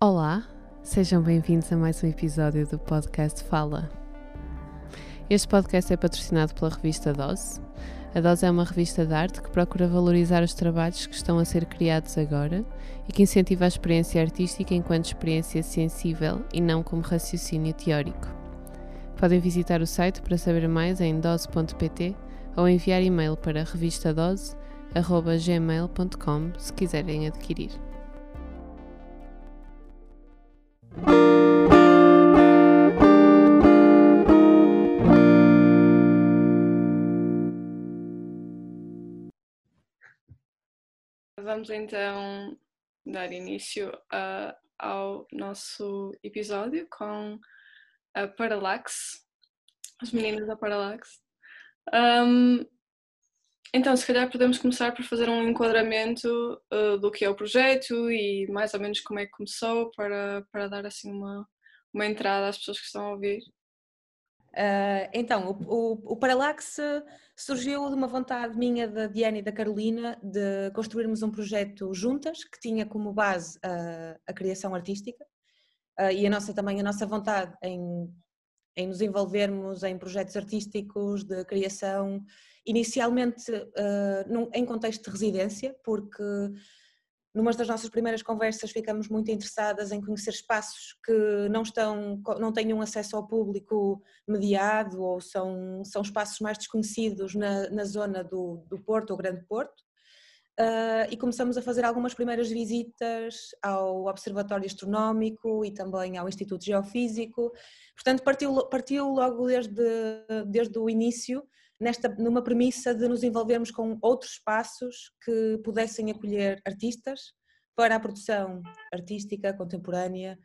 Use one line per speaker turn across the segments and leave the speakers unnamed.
Olá, sejam bem-vindos a mais um episódio do podcast Fala. Este podcast é patrocinado pela revista Dose. A Dose é uma revista de arte que procura valorizar os trabalhos que estão a ser criados agora e que incentiva a experiência artística enquanto experiência sensível e não como raciocínio teórico. Podem visitar o site para saber mais em dose.pt ou enviar e-mail para revistadose.gmail.com se quiserem adquirir.
Vamos então dar início a, ao nosso episódio com a Parallax, as meninas da Parallax. Um, então, se calhar podemos começar por fazer um enquadramento uh, do que é o projeto e mais ou menos como é que começou para, para dar assim uma, uma entrada às pessoas que estão a ouvir.
Uh, então, o, o, o, Parallax surgiu de uma vontade minha, da Diana e da Carolina, de construirmos um projeto juntas que tinha como base a, a criação artística uh, e a nossa também a nossa vontade em, em nos envolvermos em projetos artísticos de criação, inicialmente uh, num, em contexto de residência, porque numa das nossas primeiras conversas ficamos muito interessadas em conhecer espaços que não estão, não um acesso ao público mediado ou são, são espaços mais desconhecidos na, na zona do, do Porto ou Grande Porto. Uh, e começamos a fazer algumas primeiras visitas ao Observatório Astronómico e também ao Instituto Geofísico. Portanto, partiu, partiu logo desde, desde o início nesta, numa premissa de nos envolvermos com outros espaços que pudessem acolher artistas para a produção artística contemporânea,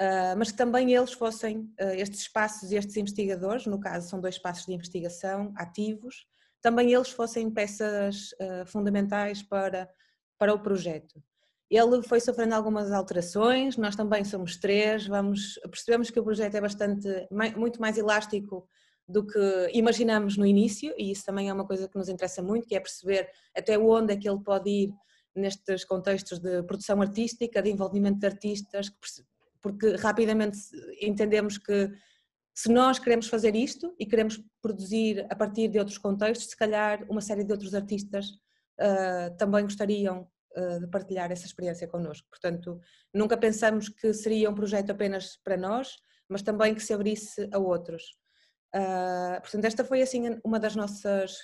uh, mas que também eles fossem, uh, estes espaços e estes investigadores, no caso são dois espaços de investigação ativos, também eles fossem peças uh, fundamentais para, para o projeto. Ele foi sofrendo algumas alterações, nós também somos três, vamos, percebemos que o projeto é bastante, muito mais elástico do que imaginamos no início, e isso também é uma coisa que nos interessa muito, que é perceber até onde é que ele pode ir nestes contextos de produção artística, de envolvimento de artistas, porque rapidamente entendemos que se nós queremos fazer isto e queremos produzir a partir de outros contextos, se calhar uma série de outros artistas uh, também gostariam uh, de partilhar essa experiência connosco. Portanto, nunca pensamos que seria um projeto apenas para nós, mas também que se abrisse a outros. Uh, portanto, esta foi assim uma das nossas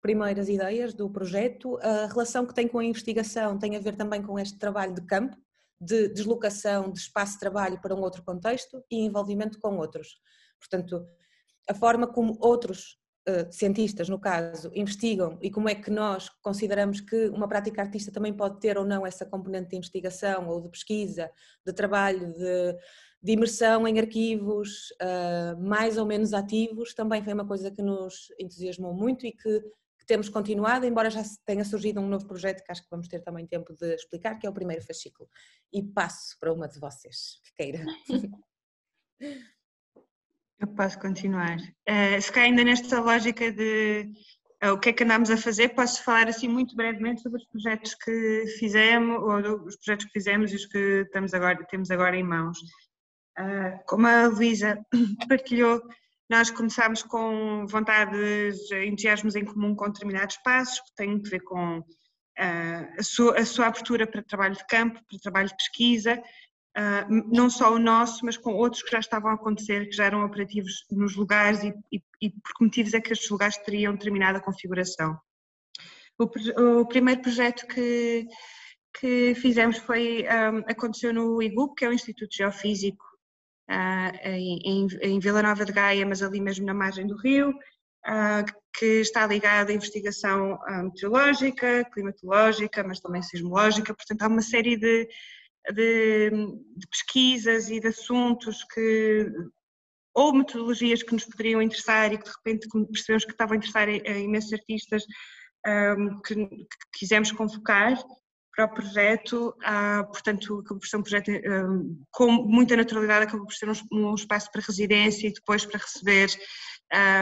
primeiras ideias do projeto. A relação que tem com a investigação tem a ver também com este trabalho de campo, de deslocação de espaço de trabalho para um outro contexto e envolvimento com outros. Portanto, a forma como outros uh, cientistas, no caso, investigam e como é que nós consideramos que uma prática artista também pode ter ou não essa componente de investigação ou de pesquisa, de trabalho, de, de imersão em arquivos uh, mais ou menos ativos, também foi uma coisa que nos entusiasmou muito e que, que, temos continuado, embora já tenha surgido um novo projeto que acho que vamos ter também tempo de explicar, que é o primeiro fascículo. E passo para uma de vocês, que queira.
Eu posso continuar. Uh, se cá ainda nesta lógica de uh, o que é que andámos a fazer, posso falar assim muito brevemente sobre os projetos que fizemos, ou os projetos que fizemos e os que estamos agora, temos agora em mãos. Uh, como a Luísa partilhou, nós começámos com vontades, entusiasmos em comum com determinados passos, que têm a ver com a sua, a sua abertura para trabalho de campo, para trabalho de pesquisa, Uh, não só o nosso, mas com outros que já estavam a acontecer, que já eram operativos nos lugares e, e, e por que motivos é que estes lugares teriam determinada configuração. O, o primeiro projeto que, que fizemos foi, um, aconteceu no IGUP, que é o Instituto Geofísico uh, em, em, Vila Nova de Gaia, mas ali mesmo na margem do rio, uh, que está ligado à investigação meteorológica, climatológica, mas também sismológica, portanto há uma série de de, de pesquisas e de assuntos que ou metodologias que nos poderiam interessar e que de repente percebemos que estavam a interessar a imensos artistas um, que, que, quisemos convocar para o projeto, ah, portanto acabou por ser um projeto um, com muita naturalidade, acabou por ser um, um, espaço para residência e depois para receber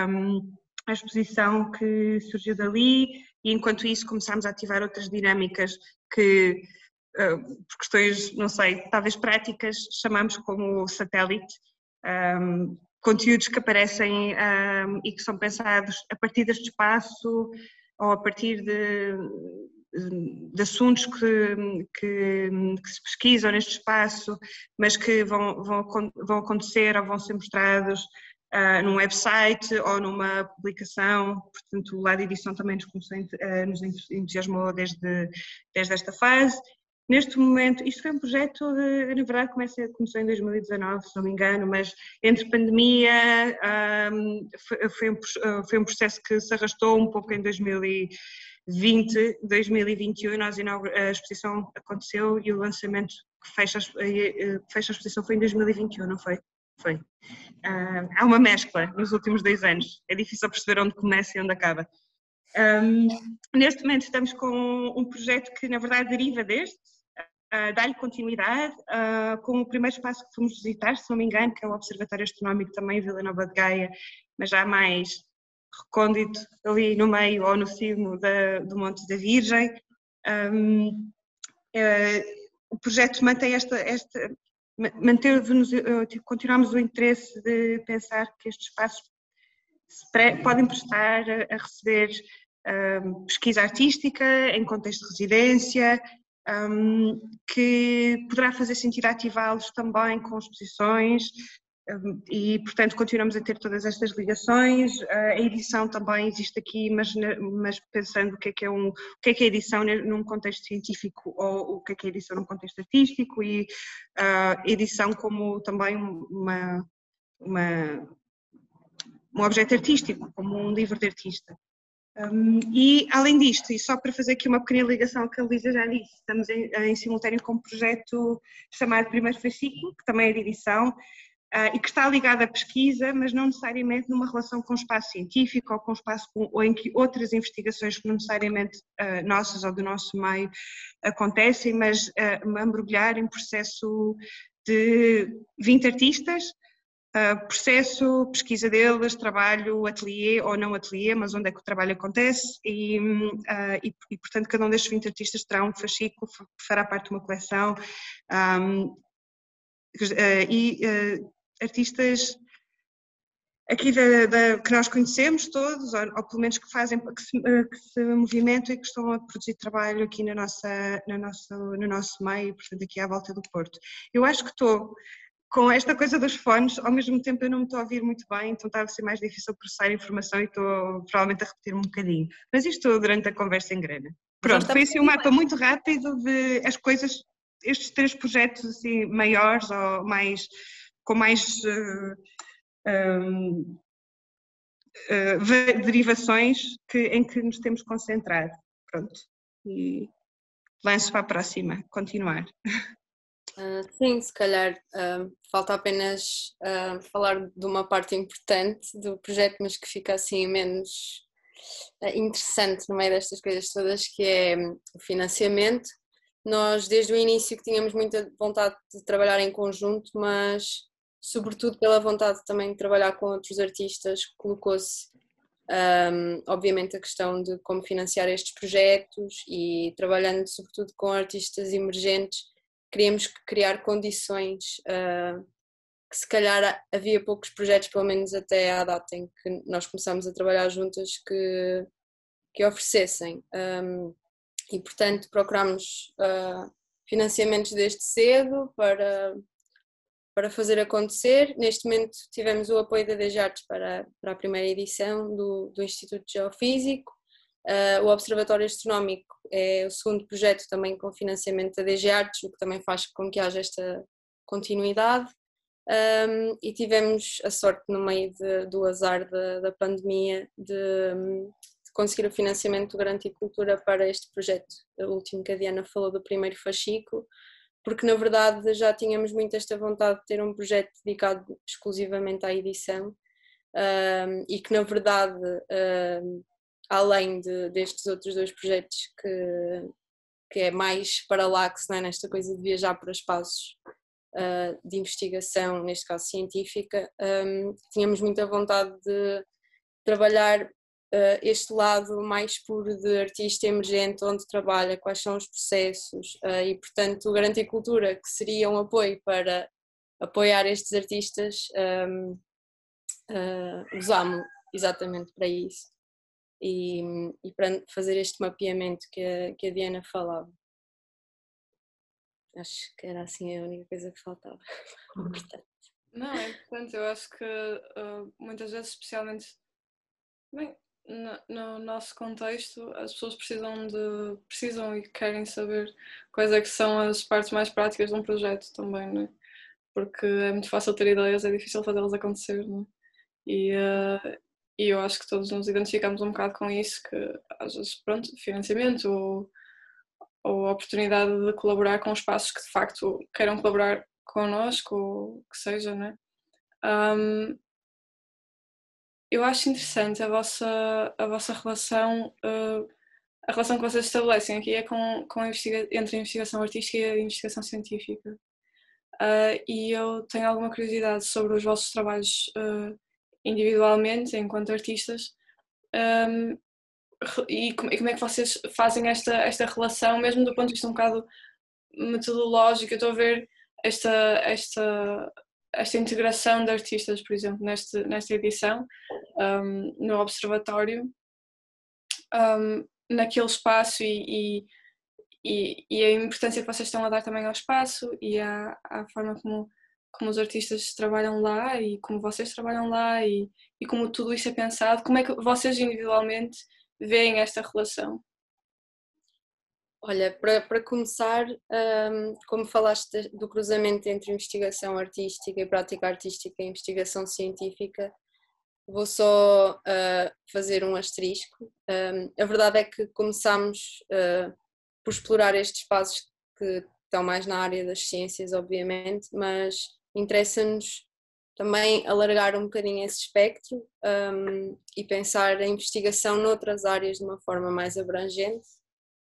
um, a exposição que surgiu dali. E enquanto isso começámos a ativar outras dinâmicas que por questões, não sei, talvez práticas, chamamos como satélite, um, conteúdos que aparecem um, e que são pensados a partir deste espaço ou a partir de, de assuntos que, que, que, se pesquisam neste espaço, mas que vão, vão, vão acontecer ou vão ser mostrados uh, num website ou numa publicação. Portanto, o lado edição também nos, uh, nos entusiasmou desde, desde esta fase. Neste momento, isto foi um projeto, de, na verdade, começou em 2019, se não me engano, mas entre pandemia, um, foi, foi, um, foi um processo que se arrastou um pouco em 2020, 2021, nós a exposição aconteceu e o lançamento que fecha, eh, fecha a exposição foi em 2021, não foi? Foi. Uh, há uma mescla nos últimos dois anos, é difícil perceber onde começa e onde acaba. Um, neste momento estamos com um projeto que na verdade deriva deste, uh, dar-lhe continuidade uh, com o primeiro espaço que fomos visitar, se não me engano, que é o Observatório Astronómico também em Vila Nova de Gaia, mas já mais recôndito ali no meio ou no cimo da, do Monte da Virgem. Um, uh, eh, o projeto mantém esta, esta manteve-nos, tipo, continuamos o interesse de pensar que estes espaços podem prestar a, receber um, pesquisa artística em contexto de residência, um, que poderá fazer sentido ativá-los também com exposições e, portanto, continuamos a ter todas estas ligações. A edição também existe aqui, mas, mas pensando o que é que é, um, o que é, que é edição num contexto científico ou o que é que é edição num contexto artístico e uh, edição como também uma, uma, um objeto artístico, como um livro de artista. Um, e, além disto, e só para fazer aqui uma pequena ligação ao que a Luísa já disse, estamos em, em, simultâneo com um projeto chamado Primeiro Fascículo, que também é de edição, uh, e que está ligado à pesquisa, mas não necessariamente numa relação com o espaço científico ou com o espaço com, ou em que outras investigações que não necessariamente uh, nossas ou do nosso meio acontecem, mas a mergulhar em processo de 20 artistas, Uh, processo, pesquisa deles, trabalho, ateliê ou não ateliê, mas onde é que o trabalho acontece e, uh, e, e, portanto cada um destes 20 artistas terá um fascículo fará parte de uma coleção um, uh, e artistas aqui da, da, que nós conhecemos todos, ou, ou, pelo menos que fazem, que se, que se movimentam e que estão a produzir trabalho aqui na nossa, na nossa, no nosso meio, portanto aqui à volta do Porto. Eu acho que estou com esta coisa dos fones, ao mesmo tempo eu não me estou a ouvir muito bem, então está a ser mais difícil processar a informação e estou provavelmente a repetir um bocadinho. Mas isto durante a conversa em grana. Pronto, foi assim um mapa muito rápido de as coisas, estes três projetos assim maiores ou mais, com mais uh, um, uh, derivações que, em que nos temos concentrado. Pronto. E lanço para a próxima, continuar.
Uh, sim, se calhar uh, falta apenas uh, falar de uma parte importante do projeto, mas que fica assim menos interessante no meio destas coisas todas, que é um, o financiamento. Nós desde o início que tínhamos muita vontade de trabalhar em conjunto, mas sobretudo pela vontade também de trabalhar com outros artistas, colocou-se um, obviamente a questão de como financiar estes projetos e trabalhando sobretudo com artistas emergentes queríamos criar condições uh, que se calhar havia poucos projetos, pelo menos até à data em que nós começámos a trabalhar juntas, que, que oferecessem. Um, e portanto procurámos uh, financiamentos desde cedo para, para fazer acontecer. Neste momento tivemos o apoio da DGARTES para, para a primeira edição do, do Instituto Geofísico. Uh, o Observatório Astronómico é o segundo projeto também com financiamento da DG Artes, o que também faz com que haja esta continuidade. Um, e tivemos a sorte, no meio de, do azar da, da pandemia, de, de, conseguir o financiamento do Grande Cultura para este projeto. O último que a Diana falou do primeiro fascículo, porque na verdade já tínhamos muito esta vontade de ter um projeto dedicado exclusivamente à edição um, e que na verdade. Um, além de, destes outros dois projetos que, que é mais paralaxe é? nesta coisa de viajar para espaços uh, de investigação, neste caso científica, um, tínhamos muita vontade de trabalhar uh, este lado mais puro de artista emergente, onde trabalha, quais são os processos uh, e, portanto, o Garantia Cultura, que seria um apoio para apoiar estes artistas, um, uh, usámos exatamente para isso e, e, para fazer este mapeamento que a, que a Diana falava. Acho que era assim a única coisa que faltava.
Não, é importante. Eu acho que uh, muitas vezes, especialmente bem, no, no, nosso contexto, as pessoas precisam de precisam e querem saber quais é que são as partes mais práticas de um projeto também, né? Porque é muito fácil ter ideias, é difícil fazê-las acontecer, né? E, uh, e eu acho que todos nos identificamos um bocado com isso, que às vezes, pronto, financiamento ou, ou a oportunidade de colaborar com espaços que de facto queiram colaborar connosco, ou que seja, né? Um, eu acho interessante a vossa, a vossa relação, uh, a relação que vocês estabelecem aqui é com, com investiga entre a investigação artística e a investigação científica. Uh, e eu tenho alguma curiosidade sobre os vossos trabalhos uh, individualmente, enquanto artistas, um, e, como, e como é que vocês fazem esta, esta relação, mesmo do ponto de vista um bocado metodológico. Eu estou a ver esta, esta, esta integração de artistas, por exemplo, neste, nesta edição, um, no Observatório, um, naquele espaço e, e, e, a importância que vocês estão a dar também ao espaço e à, à forma como, como os artistas trabalham lá e como vocês trabalham lá e, e como tudo isso é pensado. Como é que vocês individualmente veem esta relação?
Olha, para, para começar, um, como falaste do cruzamento entre investigação artística e prática artística e investigação científica, vou só uh, fazer um asterisco. Um, a verdade é que começámos uh, por explorar estes espaços que estão mais na área das ciências, obviamente, mas interessa-nos também alargar um bocadinho esse espectro um, e pensar a investigação noutras áreas de uma forma mais abrangente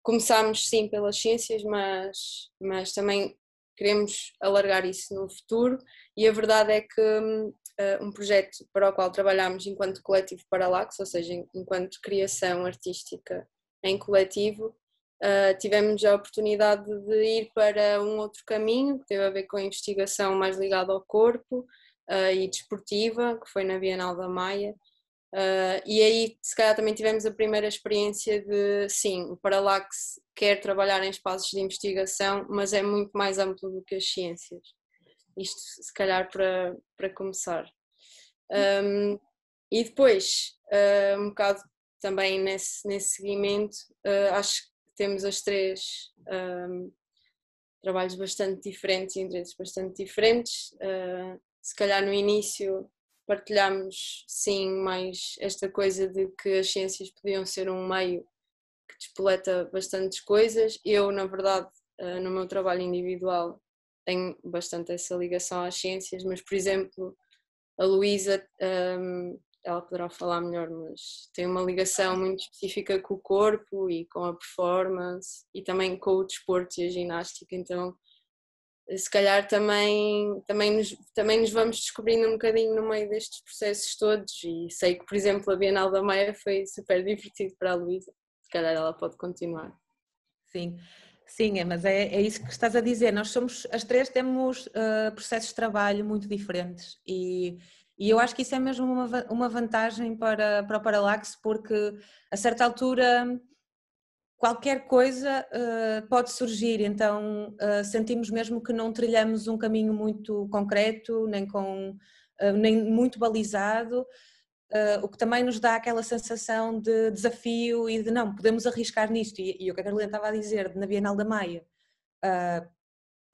começámos sim pelas ciências, mas, mas também queremos alargar isso no futuro. E a verdade é que uh, um projeto para o qual trabalhamos enquanto coletivo Paralax, ou seja, enquanto criação artística em coletivo, uh, tivemos a oportunidade de ir para um outro caminho que teve a ver com a investigação mais ligada ao corpo uh, e desportiva, que foi na Bienal da Maia, Uh, e aí, se calhar, também tivemos a primeira experiência de, sim, o Parallax quer trabalhar em espaços de investigação, mas é muito mais amplo do que as ciências. Isto, se calhar, para, para começar. Um, e depois, uh, um bocado também nesse, nesse seguimento, uh, acho que temos as três um, trabalhos bastante diferentes interesses bastante diferentes. se calhar, no início, partilhámos sim mais esta coisa de que as ciências podiam ser um meio que despoleta bastantes coisas. Eu, na verdade, eh, no meu trabalho individual, tenho bastante essa ligação às ciências, mas, por exemplo, a Luísa, ehm, ela poderá falar melhor, mas tem uma ligação muito específica com o corpo e com a performance e também com o desporto e a ginástica, então se calhar também, também, nos, também nos vamos descobrindo um bocadinho no meio destes processos todos e sei que, por exemplo, a Bienal da Maia foi super divertido para a Luísa, se calhar ela pode continuar.
Sim, sim, é, mas é, é isso que estás a dizer, nós somos, as três temos uh, processos de trabalho muito diferentes e, e eu acho que isso é mesmo uma, uma vantagem para, para o Parallax porque a certa altura qualquer coisa uh, pode surgir, então uh, sentimos mesmo que não trilhamos um caminho muito concreto, nem, com, uh, nem muito balizado, o que também nos dá aquela sensação de desafio e de não, podemos arriscar nisto. E, e o que a Carolina estava a dizer, na Bienal da Maia,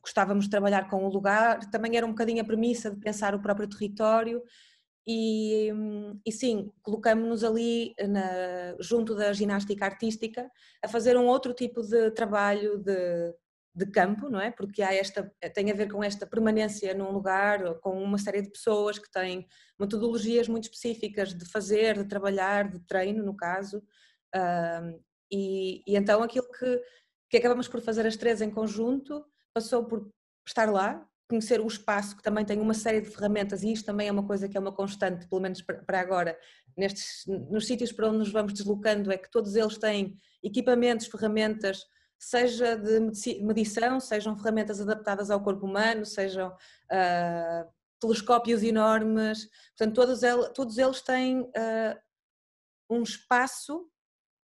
gostávamos de trabalhar com o lugar, também era um bocadinho a premissa de pensar o próprio território e, e sim, colocamos-nos ali na, junto da ginástica artística a fazer um outro tipo de trabalho de, de campo, não é? Porque há esta, tem a ver com esta permanência num lugar, com uma série de pessoas que têm metodologias muito específicas de fazer, de trabalhar, de treino, no caso. Um, e, e, então aquilo que, que acabamos por fazer as três em conjunto passou por estar lá, conhecer o espaço, que também tem uma série de ferramentas, e isto também é uma coisa que é uma constante, pelo menos para agora, nestes, nos sítios para onde nos vamos deslocando, é que todos eles têm equipamentos, ferramentas, seja de medição, sejam ferramentas adaptadas ao corpo humano, sejam uh, telescópios enormes, portanto, todos, eles, todos eles têm uh, um espaço.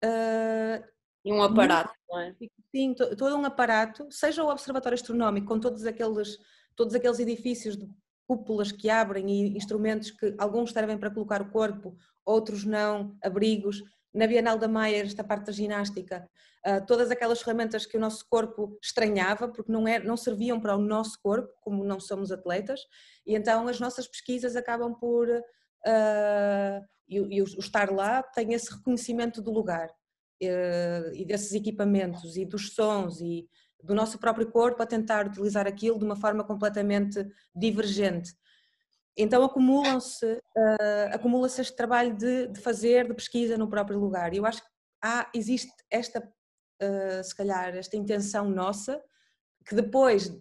Uh, e um aparato, não é?
Sim, todo um aparato, seja o Observatório Astronómico, com todos aqueles, todos aqueles edifícios de cúpulas que abrem e instrumentos que alguns servem para colocar o corpo, outros não, abrigos. Na Bienal da Maia, esta parte da ginástica, uh, todas aquelas ferramentas que o nosso corpo estranhava, porque não, é, não serviam para o nosso corpo, como não somos atletas, e então as nossas pesquisas acabam por. Uh, e, o estar lá tem esse reconhecimento do lugar uh, e desses equipamentos e dos sons e do nosso próprio corpo a tentar utilizar aquilo de uma forma completamente divergente. Então acumulam-se, uh, acumula-se este trabalho de, de, fazer, de pesquisa no próprio lugar. E eu acho que há, existe esta, uh, se calhar, esta intenção nossa, que depois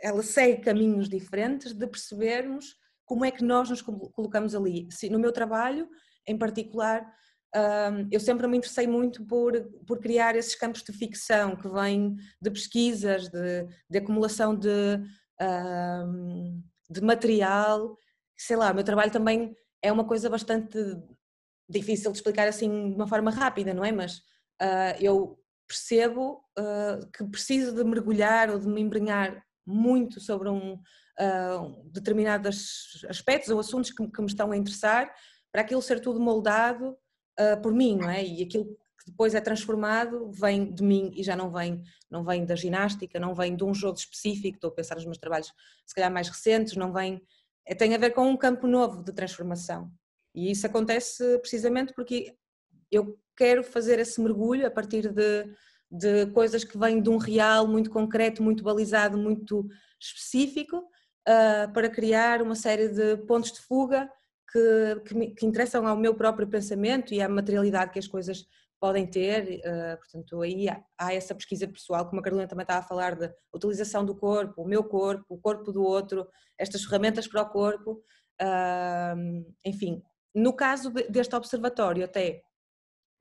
ela segue caminhos diferentes de percebermos como é que nós nos colocamos ali. No meu trabalho, em particular, eu sempre me interessei muito por, por criar esses campos de ficção que vêm de pesquisas, de, de acumulação de, de material. Sei lá, o meu trabalho também é uma coisa bastante difícil de explicar assim de uma forma rápida, não é? Mas uh, eu percebo uh, que preciso de mergulhar ou de me embrenhar muito sobre um uh, determinados aspectos ou assuntos que, que, me estão a interessar para aquilo ser tudo moldado uh, por mim, não é? E aquilo que depois é transformado vem de mim e já não vem, não vem da ginástica, não vem de um jogo específico, estou a pensar nos meus trabalhos se calhar mais recentes, não vem, é, tem a ver com um campo novo de transformação. E isso acontece precisamente porque eu quero fazer esse mergulho a partir de de coisas que vêm de um real muito concreto, muito balizado, muito específico, uh, para criar uma série de pontos de fuga que, que, me, que, interessam ao meu próprio pensamento e à materialidade que as coisas podem ter. Uh, portanto, aí há, há, essa pesquisa pessoal, como a Carolina também estava a falar, da utilização do corpo, o meu corpo, o corpo do outro, estas ferramentas para o corpo. Uh, enfim, no caso deste observatório, até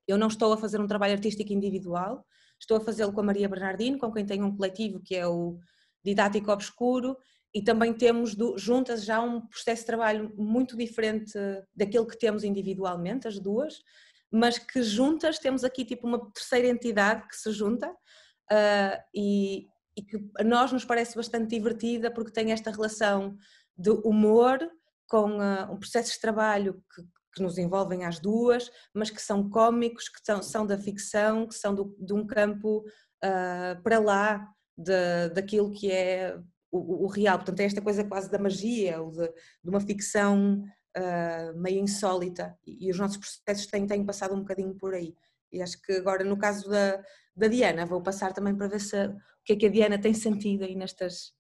eu não estou a fazer um trabalho artístico individual, Estou a fazê-lo com a Maria Bernardino, com quem tenho um coletivo que é o Didático Obscuro, e também temos do, juntas já um processo de trabalho muito diferente daquele que temos individualmente, as duas, mas que juntas temos aqui tipo uma terceira entidade que se junta uh, e, e, que a nós nos parece bastante divertida porque tem esta relação de humor com uh, um processo de trabalho que, que nos envolvem às duas, mas que são cómicos, que são, são da ficção, que são do, de um campo uh, para lá de, daquilo que é o, o, real. Portanto, é esta coisa quase da magia, ou de, de uma ficção uh, meio insólita, e, e, os nossos processos têm, têm passado um bocadinho por aí. E acho que agora, no caso da, da Diana, vou passar também para ver se, o que é que a Diana tem sentido aí nestas,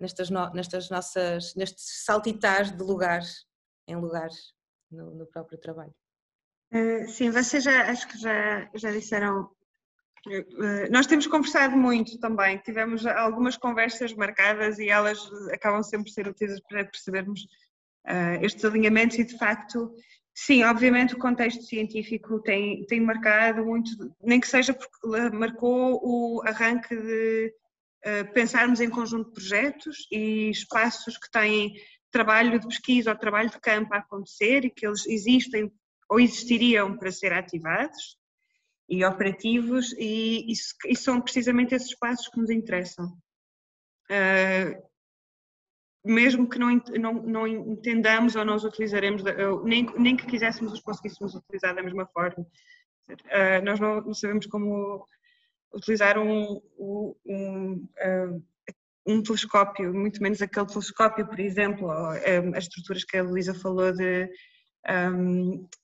nestas, no, nestas nossas, nestes saltitares de lugares em lugares no, no próprio trabalho.
Uh, sim, vocês já acho que já, já disseram. Uh, nós temos conversado muito também, tivemos algumas conversas marcadas e elas acabam sempre por ser úteis para percebermos uh, estes alinhamentos e de facto, sim, obviamente o contexto científico tem, tem marcado muito, nem que seja porque marcou o arranque de pensarmos em conjunto de projetos e espaços que têm trabalho de pesquisa ou trabalho de campo a acontecer e que eles existem ou existiriam para ser ativados e operativos e, e, e são precisamente esses espaços que nos interessam. Uh, mesmo que não, não, não, entendamos ou não os utilizaremos, nem, nem que quiséssemos os conseguíssemos utilizar da mesma forma. Uh, nós não, sabemos como utilizar um, um, um uh, um telescópio, muito menos aquele telescópio, por exemplo, um, as estruturas que a Luísa falou de,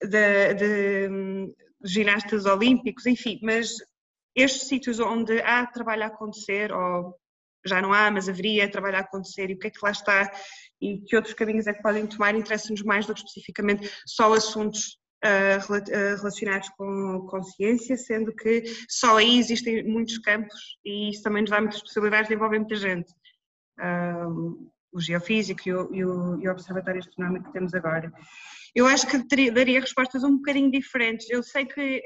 de, de, ginastas olímpicos, enfim, mas estes sítios onde há trabalho a acontecer, ou já não há, mas haveria trabalho a acontecer, e o que é que lá está, e que outros caminhos é que podem tomar, interessa-nos mais do que especificamente só assuntos uh, relacionados com, com ciência, sendo que só aí existem muitos campos e isso também nos dá muitas possibilidades de envolver muita gente. uh, o geofísico e o, e, o, e o, Observatório Astronómico que temos agora. Eu acho que teria, daria respostas um bocadinho diferentes. Eu sei que,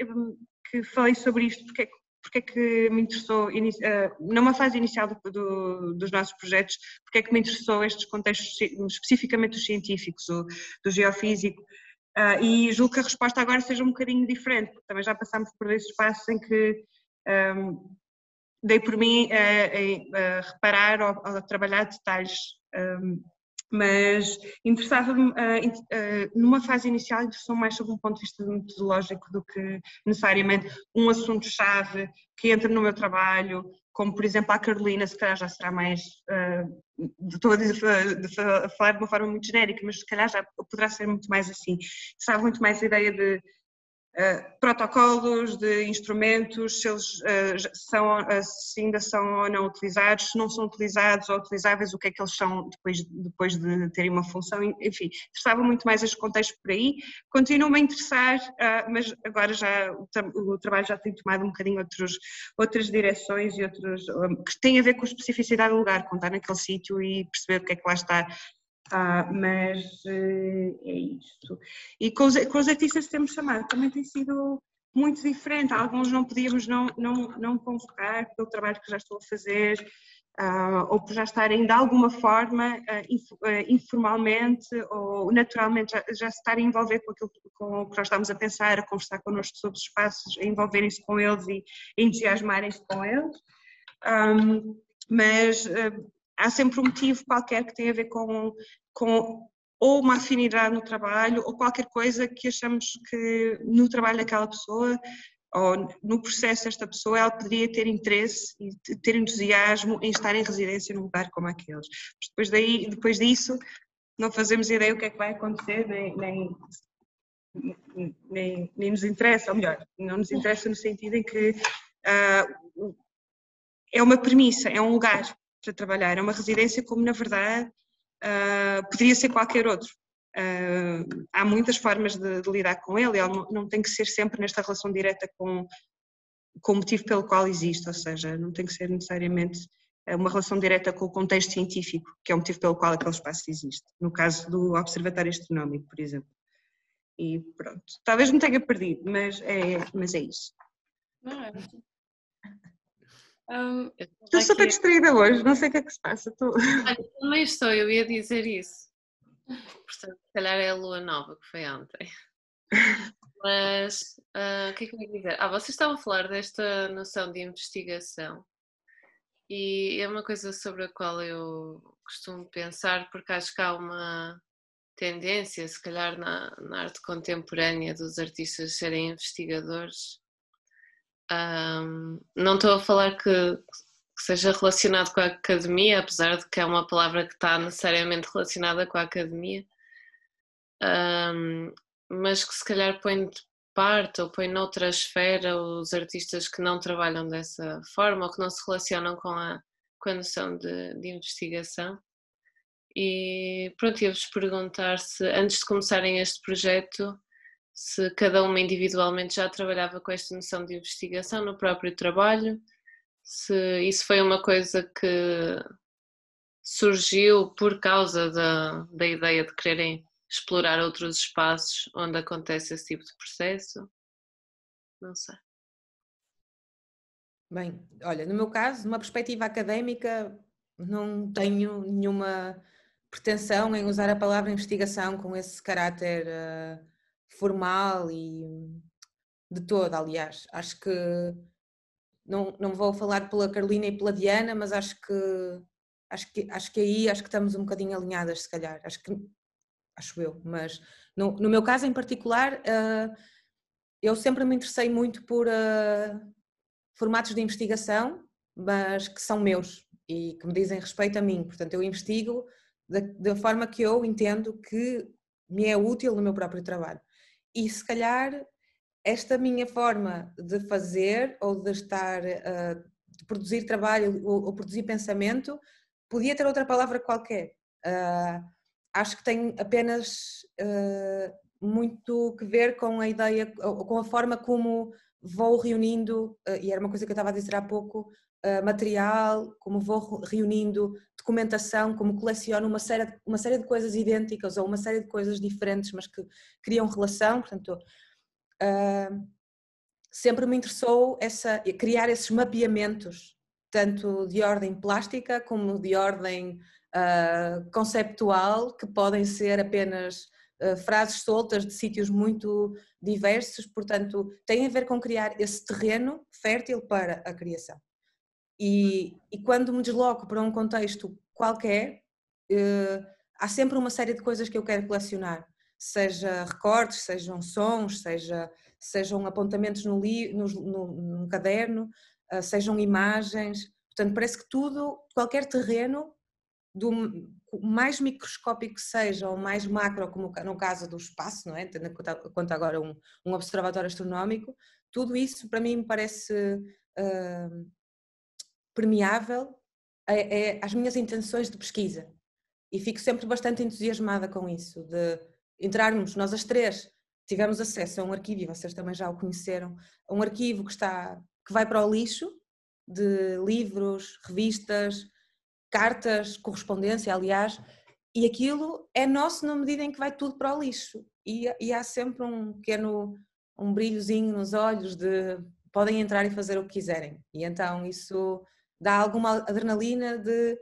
que falei sobre isto porque é porque é que me interessou, uh, numa fase inicial do, do, dos nossos projetos, porque é que me interessou estes contextos, especificamente os científicos, o, do geofísico, uh, e julgo que a resposta agora seja um bocadinho diferente, porque também já passámos por esses espaços em que um, dei por mim a, a, a reparar ou a trabalhar detalhes um, mas interessava-me, uh, uh, numa fase inicial, interessou-me mais sobre um ponto de vista metodológico do que necessariamente um assunto-chave que entra no meu trabalho, como por exemplo a Carolina, se calhar já será mais, uh, estou a, dizer, a falar de uma forma muito genérica, mas se calhar já poderá ser muito mais assim. Estava muito mais a ideia de Uh, protocolos de instrumentos, se eles uh, são, uh, se ainda são ou não utilizados, se não são utilizados ou utilizáveis, o que é que eles são depois, depois de terem uma função, enfim, interessava muito mais este contexto por aí. Continuo-me a interessar, mas agora já o, o, trabalho já tem tomado um bocadinho outros, outras direções e outros, que têm a ver com a especificidade do lugar, contar naquele sítio e perceber o que é que lá está ah, mas uh, é isto. E com os, com os artistas que temos chamado também tem sido muito diferente. Alguns não podíamos não, não, não convocar pelo trabalho que já estou a fazer, uh, ou por já estarem de alguma forma, uh, inf, uh, informalmente ou naturalmente, já, já se estarem envolver com aquilo com o que nós estamos a pensar, a conversar connosco sobre os espaços, a envolverem-se com eles e entusiasmarem-se com eles. Um, mas há sempre um motivo qualquer que tem a ver com, com ou uma afinidade no trabalho ou qualquer coisa que achamos que no trabalho daquela pessoa ou no processo desta pessoa ela poderia ter interesse e ter entusiasmo em estar em residência num lugar como aqueles. Depois, daí, depois disso não fazemos ideia o que é que vai acontecer, nem, nem, nem, nem nos interessa, ou melhor, não nos interessa no sentido em que uh, é uma premissa, é um lugar para trabalhar. É uma residência como, na verdade, uh, poderia ser qualquer outro. Uh, há muitas formas de, de, lidar com ele, ele não, não, tem que ser sempre nesta relação direta com, com o motivo pelo qual existe, ou seja, não tem que ser necessariamente uma relação direta com o contexto científico, que é o motivo pelo qual aquele espaço existe. No caso do Observatório Astronómico, por exemplo. E pronto, talvez me tenha perdido, mas é, mas é isso. Não, é um, estou super aqui... distraída hoje, não sei o que é que se passa. Tô...
Olha, também estou, eu ia dizer isso. Portanto, se calhar é a lua nova que foi ontem. Mas uh, o que é que eu ia dizer? Ah, vocês estavam a falar desta noção de investigação e é uma coisa sobre a qual eu costumo pensar porque acho que há uma tendência, se calhar na, na arte contemporânea, dos artistas serem investigadores um, não estou a falar que, que, seja relacionado com a academia, apesar de que é uma palavra que está necessariamente relacionada com a academia, um, mas que se calhar põe de parte ou põe noutra esfera os artistas que não trabalham dessa forma ou que não se relacionam com a, com a noção de, de investigação. E pronto, ia-vos perguntar se antes de começarem este projeto se cada uma individualmente já trabalhava com esta noção de investigação no próprio trabalho, se isso foi uma coisa que surgiu por causa da, da ideia de quererem explorar outros espaços onde acontece esse tipo de processo. Não sei.
Bem, olha, no meu caso, numa perspectiva académica, não tenho nenhuma pretensão em usar a palavra investigação com esse caráter uh, formal e de toda, aliás. Acho que não, não vou falar pela Carolina e pela Diana, mas acho que acho que acho que aí acho que estamos um bocadinho alinhadas, se calhar. Acho que acho eu, mas no, no meu caso em particular, uh, eu sempre me interessei muito por uh, formatos de investigação, mas que são meus e que me dizem respeito a mim. Portanto, eu investigo da, da forma que eu entendo que me é útil no meu próprio trabalho. E se calhar esta minha forma de fazer ou de estar, uh, de produzir trabalho ou, produzir pensamento, podia ter outra palavra qualquer. Uh, acho que tem apenas uh, muito que ver com a ideia, com a forma como vou reunindo, e era uma coisa que eu estava a dizer há pouco, material, como vou reunindo documentação, como coleciono uma série, uma série de coisas idênticas ou uma série de coisas diferentes, mas que criam relação, portanto, uh, sempre me interessou essa, criar esses mapeamentos, tanto de ordem plástica como de ordem uh, conceptual, que podem ser apenas uh, frases soltas de sítios muito diversos, portanto, tem a ver com criar esse terreno fértil para a criação. E, e quando me desloco para um contexto qualquer, uh, há sempre uma série de coisas que eu quero colecionar, seja recortes, sejam sons, seja, sejam apontamentos no, li, no, no, no caderno, uh, sejam imagens. Portanto, parece que tudo, qualquer terreno, do mais microscópico que seja, ou mais macro, como no caso do espaço, não é? tendo em conta agora um, um observatório astronómico, tudo isso para mim me parece uh, permeável às minhas intenções de pesquisa. E fico sempre bastante entusiasmada com isso, de entrarmos, nós as três, tivemos acesso a um arquivo, e vocês também já o conheceram, um arquivo que, está, que vai para o lixo, de livros, revistas, cartas, correspondência, aliás, e aquilo é nosso na medida em que vai tudo para o lixo. E, e há sempre um pequeno um brilhozinho nos olhos de podem entrar e fazer o que quiserem. E então isso dá alguma adrenalina de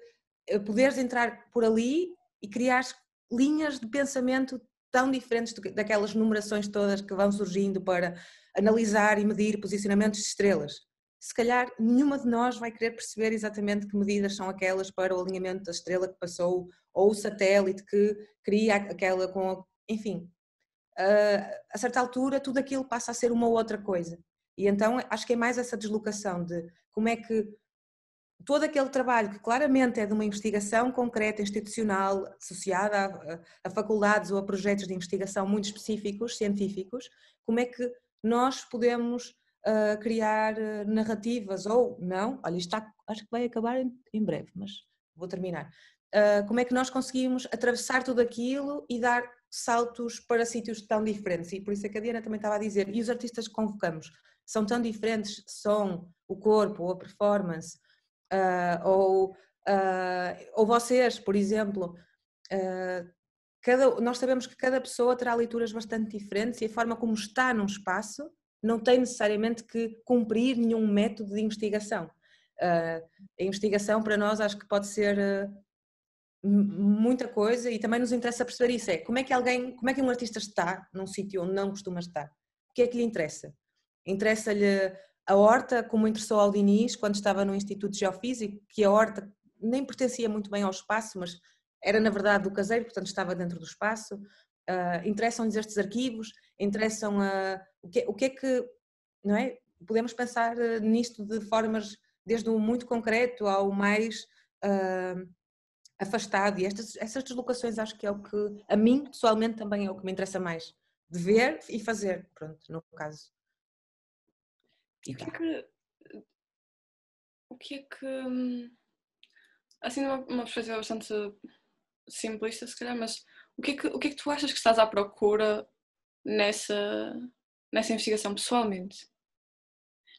eh, poderes entrar por ali e criar linhas de pensamento tão diferentes daquelas numerações todas que vão surgindo para analisar e medir posicionamentos de estrelas. Se calhar nenhuma de nós vai querer perceber exatamente que medidas são aquelas para o alinhamento da estrela que passou ou o satélite que cria aquela com. Enfim, a certa altura tudo aquilo passa a ser uma outra coisa. E então acho que é mais essa deslocação de como é que todo aquele trabalho que claramente é de uma investigação concreta, institucional, associada a, a, faculdades ou a projetos de investigação muito específicos, científicos, como é que nós podemos uh, criar ah, narrativas ou não, olha, isto está, acho que vai acabar em, em breve, mas vou terminar. Uh, como é que nós conseguimos atravessar tudo aquilo e dar saltos para sítios tão diferentes? E por isso é que a Diana também estava a dizer, e os artistas que convocamos são tão diferentes, som, o corpo, a performance, uh, ou, uh, ou vocês, por exemplo, uh, cada, nós sabemos que cada pessoa terá leituras bastante diferentes e a forma como está num espaço não tem necessariamente que cumprir nenhum método de investigação. a investigação para nós acho que pode ser muita coisa e também nos interessa perceber isso é como é que alguém como é que um artista está num sítio onde não costuma estar o que é que lhe interessa interessa-lhe a horta, como interessou ao Diniz quando estava no Instituto Geofísico, que a horta nem pertencia muito bem ao espaço, mas era na verdade do caseiro, portanto estava dentro do espaço. Uh, Interessam-lhes estes arquivos, interessam a, o, que, o que é que, não é? Podemos pensar ah, nisto de formas desde o muito concreto ao mais uh, afastado e estas, essas deslocações acho que é o que a mim pessoalmente também é o que me interessa mais, de ver e fazer, pronto, no caso.
E o que é que. O que é que. Assim, uma, uma perspectiva bastante simplista, se calhar, mas o que, é que, o que é que tu achas que estás à procura nessa, nessa investigação pessoalmente?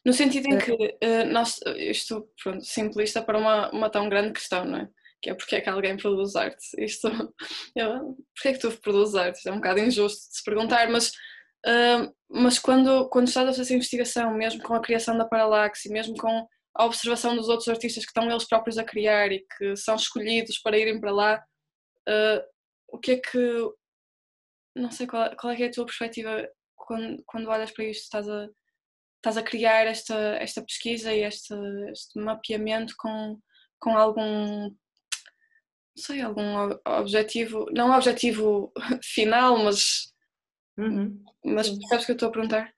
No sentido em que uh, nós, isto, pronto, simplista para uma, uma tão grande questão, não é? Que é porque é que alguém produz arte. Isto, eu, porque é que tu produzes arte? Isto é um bocado injusto de se perguntar, mas Mas quando, quando estás a fazer investigação, mesmo com a criação da paralaxe, mesmo com a observação dos outros artistas que estão eles próprios a criar e que são escolhidos para irem para lá, uh, o que é que. Não sei qual, qual é, que é a tua perspectiva quando, quando olhas para isto, estás a, estás a criar esta, esta pesquisa e este, este mapeamento com, com algum não sei, algum objetivo, não objetivo final, mas
Uhum.
Mas sim. percebes que eu estou a perguntar?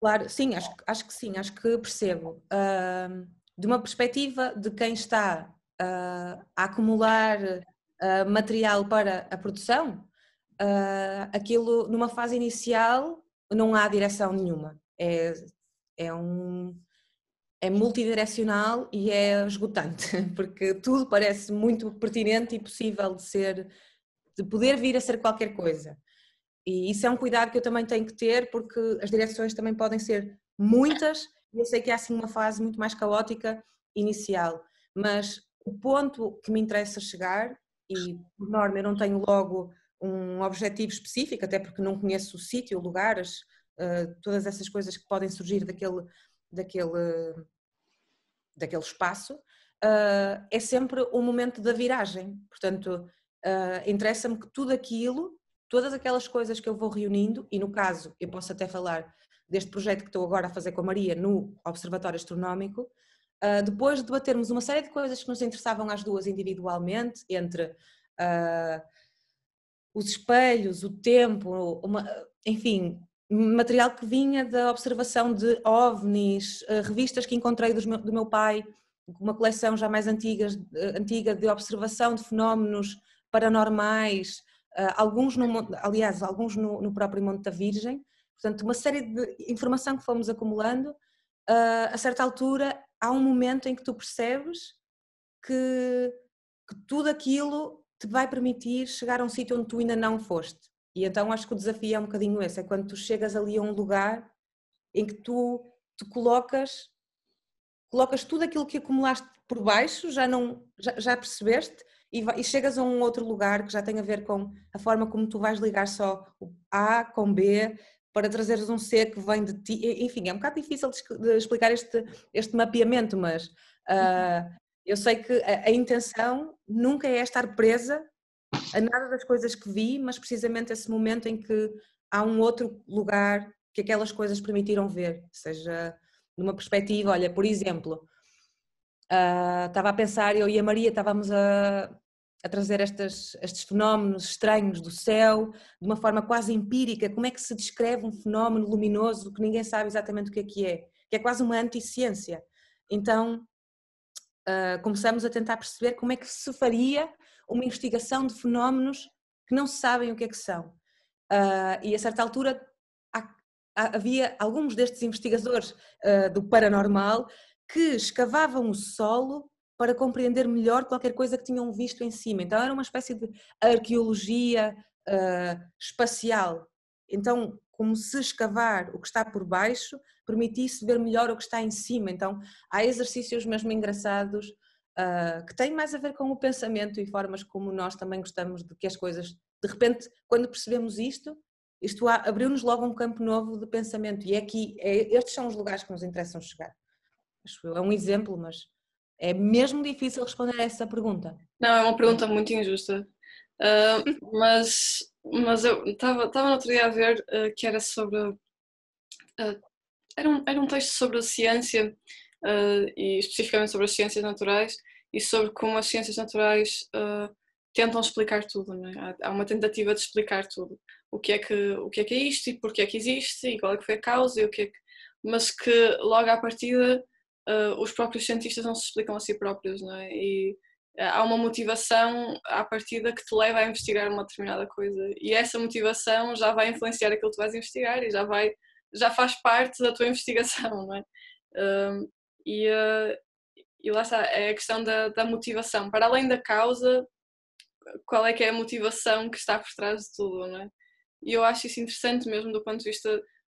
Claro, sim, acho, acho que sim, acho que percebo. Uh, de uma perspectiva de quem está uh, a acumular uh, material para a produção, aquilo numa fase inicial não há direção nenhuma. É, é um é multidirecional e é esgotante, porque tudo parece muito pertinente e possível de ser, de poder vir a ser qualquer coisa. E isso é um cuidado que eu também tenho que ter, porque as direções também podem ser muitas, e eu sei que há assim uma fase muito mais caótica inicial, mas o ponto que me interessa chegar, e por norma eu não tenho logo um objetivo específico, até porque não conheço o sítio, lugares, uh, todas essas coisas que podem surgir daquele, daquele, daquele espaço, uh, é sempre o momento da viragem. Portanto, uh, interessa-me que tudo aquilo, todas aquelas coisas que eu vou reunindo, e no caso, eu posso até falar deste projeto que estou agora a fazer com a Maria no Observatório Astronómico, uh, depois de debatermos uma série de coisas que nos interessavam às duas individualmente, entre uh, os espelhos, o tempo, uma, enfim, material que vinha da observação de ovnis, uh, revistas que encontrei meu, do meu pai, uma coleção já mais antigas, antiga de observação de fenómenos paranormais, alguns no, aliás, alguns no, no próprio Monte da Virgem, Portanto, uma série de informação que fomos acumulando, uh, a certa altura há um momento em que tu percebes que, que tudo aquilo te vai permitir chegar a um sítio onde tu ainda não foste. E então acho que o desafio é um bocadinho esse, é quando tu chegas ali a um lugar em que tu te colocas, colocas tudo aquilo que acumulaste por baixo, já não já, já percebeste, e, vai, e, chegas a um outro lugar que já tem a ver com a forma como tu vais ligar só o A com B, para trazeres um ser que vem de ti. Enfim, é um bocado difícil de explicar este, este mapeamento, mas uh, eu sei que a, a, intenção nunca é estar presa a nada das coisas que vi, mas precisamente esse momento em que há um outro lugar que aquelas coisas permitiram ver, seja numa perspectiva, olha, por exemplo, uh, estava a pensar, eu e a Maria estávamos a, a trazer estas, estes fenómenos estranhos do céu, de uma forma quase empírica, como é que se descreve um fenómeno luminoso que ninguém sabe exatamente o que é que é, que é quase uma anticiência. Então, uh, começamos a tentar perceber como é que se faria uma investigação de fenómenos que não se sabem o que é que são. Uh, e a certa altura há, havia alguns destes investigadores uh, do paranormal que escavavam o solo para compreender melhor qualquer coisa que tinham visto em cima. Então era uma espécie de arqueologia uh, espacial. Então, como se escavar o que está por baixo permitisse ver melhor o que está em cima. Então, há exercícios mesmo engraçados uh, que têm mais a ver com o pensamento e formas como nós também gostamos de que as coisas, de repente, quando percebemos isto, isto abriu-nos logo um campo novo de pensamento. E é aqui, é, estes são os lugares que nos interessam chegar. É um exemplo, mas é mesmo difícil responder a essa pergunta.
Não, é uma pergunta muito injusta. Uh, mas, mas eu estava no outro dia a ver uh, que era sobre. Uh, era, um, era um texto sobre a ciência e especificamente sobre as ciências naturais e sobre como as ciências naturais tentam explicar tudo. É? Há, há, uma tentativa de explicar tudo. O que, é que, o que é que é isto e porque é que existe e qual é que foi a causa e o que é que. Mas que logo à partida uh, os próprios cientistas não se explicam a si próprios, não é? E uh, há uma motivação à partida que te leva a investigar uma determinada coisa e essa motivação já vai influenciar aquilo que tu vais investigar e já vai já faz parte da tua investigação, não é? E, e lá está, é a questão da, da motivação. Para além da causa, qual é que é a motivação que está por trás de tudo, não é? E eu acho isso interessante mesmo do ponto de vista,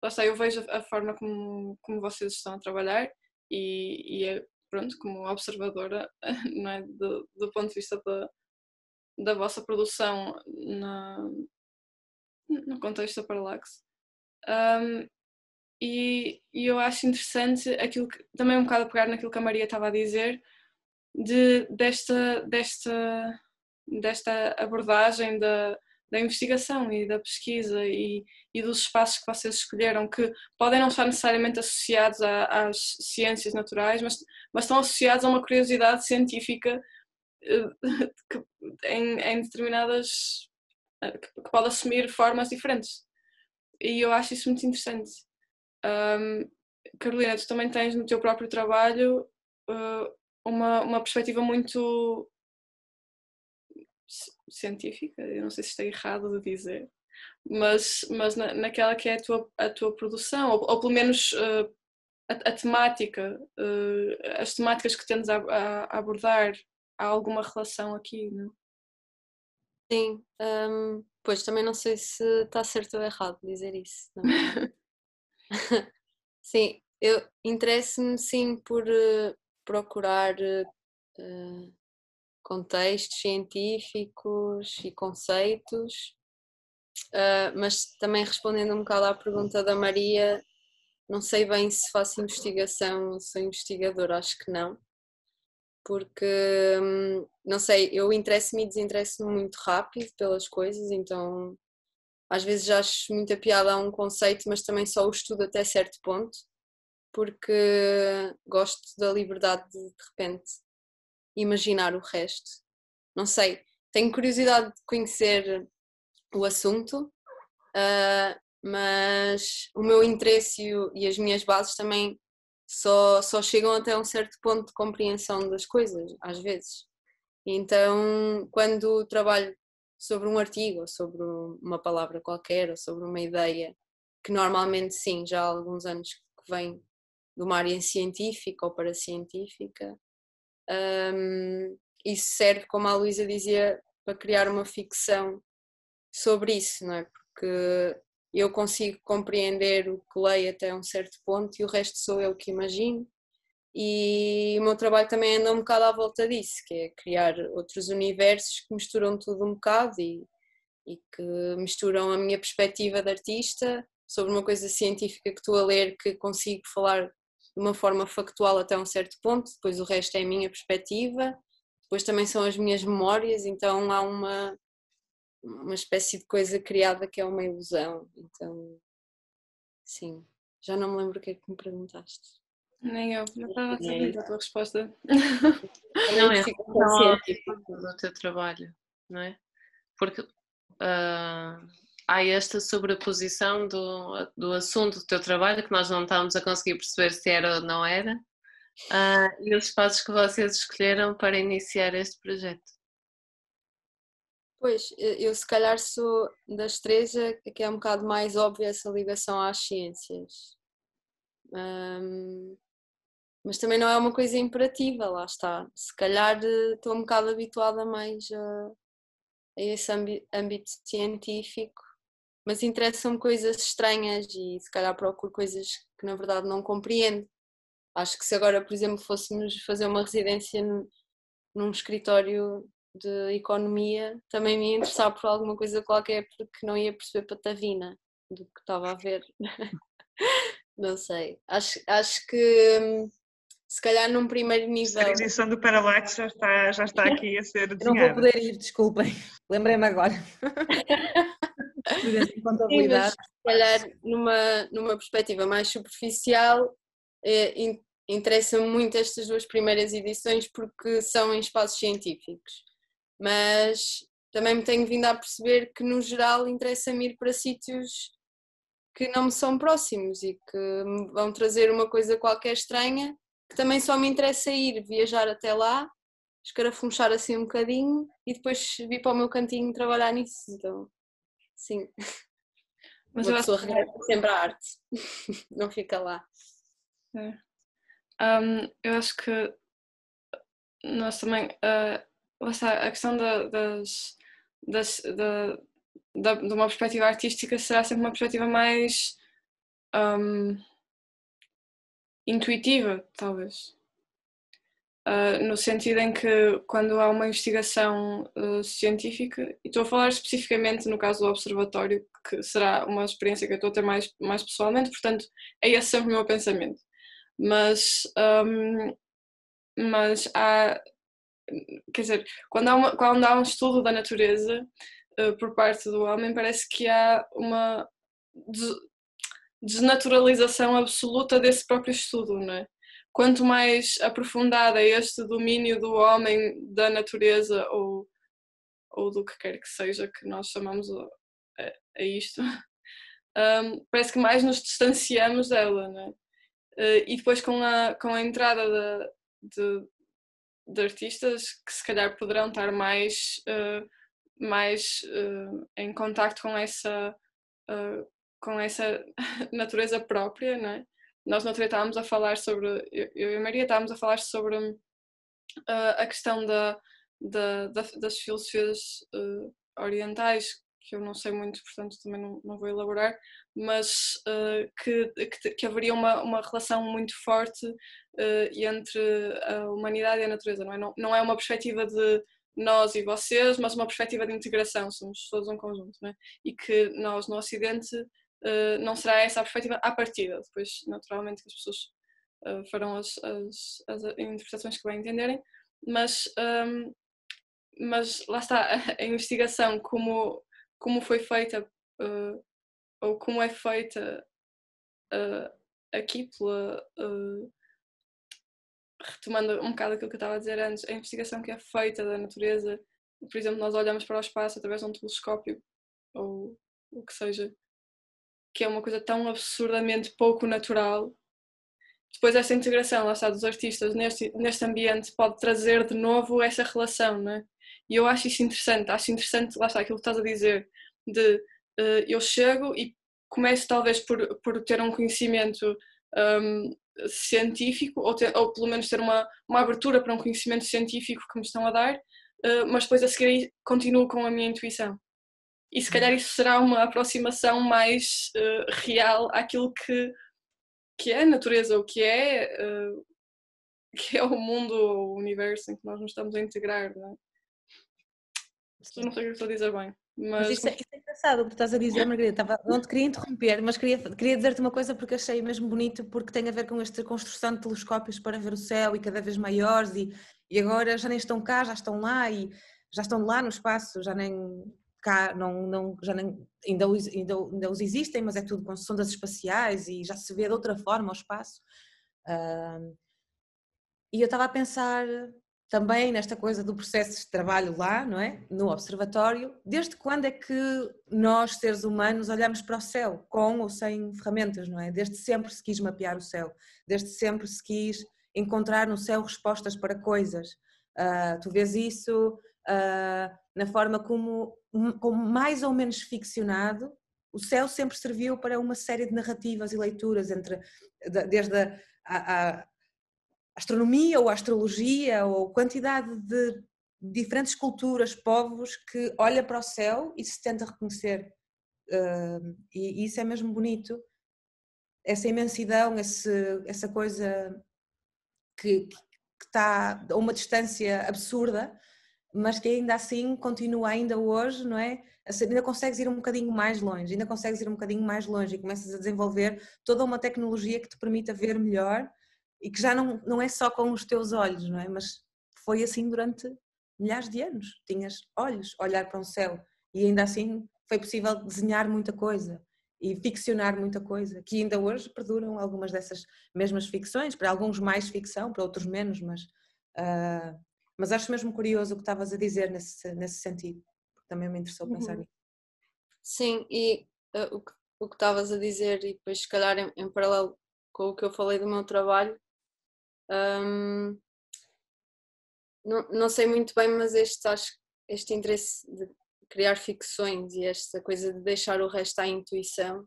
lá está, eu vejo a forma como, como vocês estão a trabalhar e, e é, pronto, como observadora não é? do, do ponto de vista da, da vossa produção na, no contexto da Parallax. Um, e, e, eu acho interessante aquilo que, também um bocado a pegar naquilo que a Maria estava a dizer, de, desta, desta, desta abordagem da, da investigação e da pesquisa e, e dos espaços que vocês escolheram, que podem não estar necessariamente associados a, às ciências naturais, mas, mas estão associados a uma curiosidade científica eh, que, em, em determinadas. Eh, que, pode assumir formas diferentes. E eu acho isso muito interessante. Um, Carolina, tu também tens no teu próprio trabalho uh, uma, uma perspectiva muito científica, eu não sei se está errado de dizer, mas, mas na, naquela que é a tua, a tua produção, ou, ou pelo menos uh, a, a, temática, uh, as temáticas que tendes a, a, abordar, há alguma relação aqui, não?
Sim, um, pois também não sei se está certo ou errado dizer isso. sim, eu interesso-me sim por uh, procurar contextos científicos e conceitos, uh, mas também respondendo um bocado à pergunta da Maria, não sei bem se faço investigação, sou investigadora, acho que não, porque hum, não sei, eu interesso-me e desinteresso-me muito rápido pelas coisas, então às vezes acho muita piada a um conceito, mas também só o estudo até certo ponto, porque gosto da liberdade de de repente imaginar o resto. Não sei, tenho curiosidade de conhecer o assunto, uh, mas o meu interesse e, as minhas bases também só, só chegam até um certo ponto de compreensão das coisas, às vezes. Então, quando trabalho sobre um artigo, ou sobre uma palavra qualquer, ou sobre uma ideia, que normalmente sim, já há alguns anos que vem de uma área científica ou paracientífica, um, isso serve, como a Luísa dizia, para criar uma ficção sobre isso, não é? Porque eu consigo compreender o que leio até um certo ponto e o resto sou eu que imagino. E o meu trabalho também anda um bocado à volta disso, que é criar outros universos que misturam tudo um bocado e, e que misturam a minha perspectiva de artista sobre uma coisa científica que estou a ler que consigo falar de uma forma factual até um certo ponto, depois o resto é a minha perspectiva, depois também são as minhas memórias, então há uma, uma espécie de coisa criada que é uma ilusão. Então, sim, já não me lembro o que é que me perguntaste.
Nem eu, já estava a saber a tua resposta.
Não, é do teu trabalho, não é? Porque uh, há esta sobreposição do, do assunto do teu trabalho que nós não estávamos a conseguir perceber se era ou não era uh, e os espaços que vocês escolheram para iniciar este projeto.
Pois, eu se calhar sou das três a que é um bocado mais óbvia essa ligação às ciências. Um, mas também não é uma coisa imperativa, lá está. Se calhar eh, estou um bocado habituada mais a, a esse âmbito científico, mas interessam-me coisas estranhas e se calhar procuro coisas que na verdade não compreendo. Acho que se agora, por exemplo, fôssemos fazer uma residência num escritório de economia, também me ia interessar por alguma coisa qualquer porque não ia perceber patavina do que estava a ver. não sei. Acho, acho que hum, se calhar num primeiro nível. A
edição do Parallax já está, já está aqui a ser
desenhada. não vou poder ir, desculpem. Lembrei-me agora.
contabilidade. Sim, se calhar numa, numa perspectiva mais superficial, é, interessam-me muito estas duas primeiras edições porque são em espaços científicos. Mas também me tenho vindo a perceber que, no geral, interessa-me ir para sítios que não me são próximos e que me vão trazer uma coisa qualquer estranha que também só me interessa ir viajar até lá, escarafunchar assim um bocadinho e depois vir para o meu cantinho trabalhar nisso. Então, sim. Mas Uma pessoa regressa que... sempre à arte, não fica lá.
É. Um, eu acho que nós também, uh, a questão da, das, das, da, da, de uma perspectiva artística será sempre uma perspectiva mais um, intuitiva, talvez. Uh, no sentido em que quando há uma investigação uh, científica, e estou a falar especificamente no caso do observatório, que será uma experiência que eu estou a ter mais, mais pessoalmente, portanto é esse sempre o meu pensamento. Mas, um, mas há, quer dizer, quando há, uma, quando há um estudo da natureza uh, por parte do homem, parece que há uma desnaturalização absoluta desse próprio estudo, não é? Quanto mais aprofundado é este domínio do homem, da natureza ou, ou do que quer que seja que nós chamamos a, a isto, um, parece que mais nos distanciamos dela, não é? Uh, e depois com a, com a entrada de, de, de, artistas que se calhar poderão estar mais, uh, mais uh, em contacto com essa com essa natureza própria, não é? Nós não estávamos a falar sobre, eu e a Maria estávamos a falar sobre uh, a questão da, da, da, das filosofias uh, orientais que eu não sei muito, portanto também não, não vou elaborar, mas uh, que, que, que, haveria uma, uma relação muito forte entre a humanidade e a natureza, não é? Não, não é uma perspectiva de nós e vocês, mas uma perspectiva de integração, somos todos um conjunto, é? E que nós no Ocidente uh, não será essa a perspectiva à partida, depois naturalmente que as pessoas farão as, as, as, interpretações que bem entenderem, mas, um, ehm, mas lá está, a investigação como como foi feita uh, ou como é feita uh, aqui pela uh, retomando um bocado aquilo que eu estava a dizer antes, a investigação que é feita da natureza, por exemplo, nós olhamos para o espaço através de um telescópio ou o que seja, que é uma coisa tão absurdamente pouco natural. Depois essa integração, lá está, dos artistas neste, neste ambiente pode trazer de novo essa relação, não é? E eu acho isso interessante, acho interessante, lá está, aquilo que estás a dizer, de uh, eu chego e começo talvez por, por ter um conhecimento um, científico, ou, ter, ou pelo menos ter uma, uma abertura para um conhecimento científico que me estão a dar, uh, mas depois a seguir continuo com a minha intuição. E se calhar isso será uma aproximação mais uh, real àquilo que, que é a natureza, o que é, uh, que é o mundo, o universo em que nós nos estamos a integrar. Não é? Não sei o que estou a dizer bem.
Mas, mas isso, é, isso, é, engraçado o que estás a dizer, Margarida. Estava, não te queria interromper, mas queria, queria dizer-te uma coisa porque achei mesmo bonito, porque tem a ver com esta construção de telescópios para ver o céu e cada vez maiores, e, e agora já nem estão cá, já estão lá e já estão lá no espaço, já nem cá, não, não, já nem, ainda, ainda, ainda os existem, mas é tudo com sondas espaciais e já se vê de outra forma o espaço. Uh, e eu estava a pensar também nesta coisa do processo de trabalho lá, não é? No observatório, desde quando é que nós, seres humanos, olhamos para o céu, com ou sem ferramentas, não é? Desde sempre se quis mapear o céu, desde sempre se quis encontrar no céu respostas para coisas. Uh, tu vês isso uh, na forma como, como mais ou menos ficcionado, o céu sempre serviu para uma série de narrativas e leituras entre desde a, a, astronomia ou astrologia ou quantidade de diferentes culturas, povos que olha para o céu e se tenta reconhecer. Uh, e, isso é mesmo bonito. Essa imensidão, esse, essa coisa que, que está a uma distância absurda, mas que ainda assim continua ainda hoje, não é? Ainda consegues ir um bocadinho mais longe, ainda consegues ir um bocadinho mais longe e começas a desenvolver toda uma tecnologia que te permita ver melhor e que já não, não é só com os teus olhos, não é? Mas foi assim durante milhares de anos. Tinhas olhos, olhar para um céu e ainda assim foi possível desenhar muita coisa e ficcionar muita coisa, que ainda hoje perduram algumas dessas mesmas ficções, para alguns mais ficção, para outros menos, mas, uh, mas acho mesmo curioso o que estavas a dizer nesse, nesse sentido, porque também me interessou pensar uhum. nisso.
Sim, e uh, o que o que estavas a dizer, e depois se calhar em, em paralelo com o que eu falei do meu trabalho, um, não, não sei muito bem, mas este, acho, este interesse de criar ficções e esta coisa de deixar o resto à intuição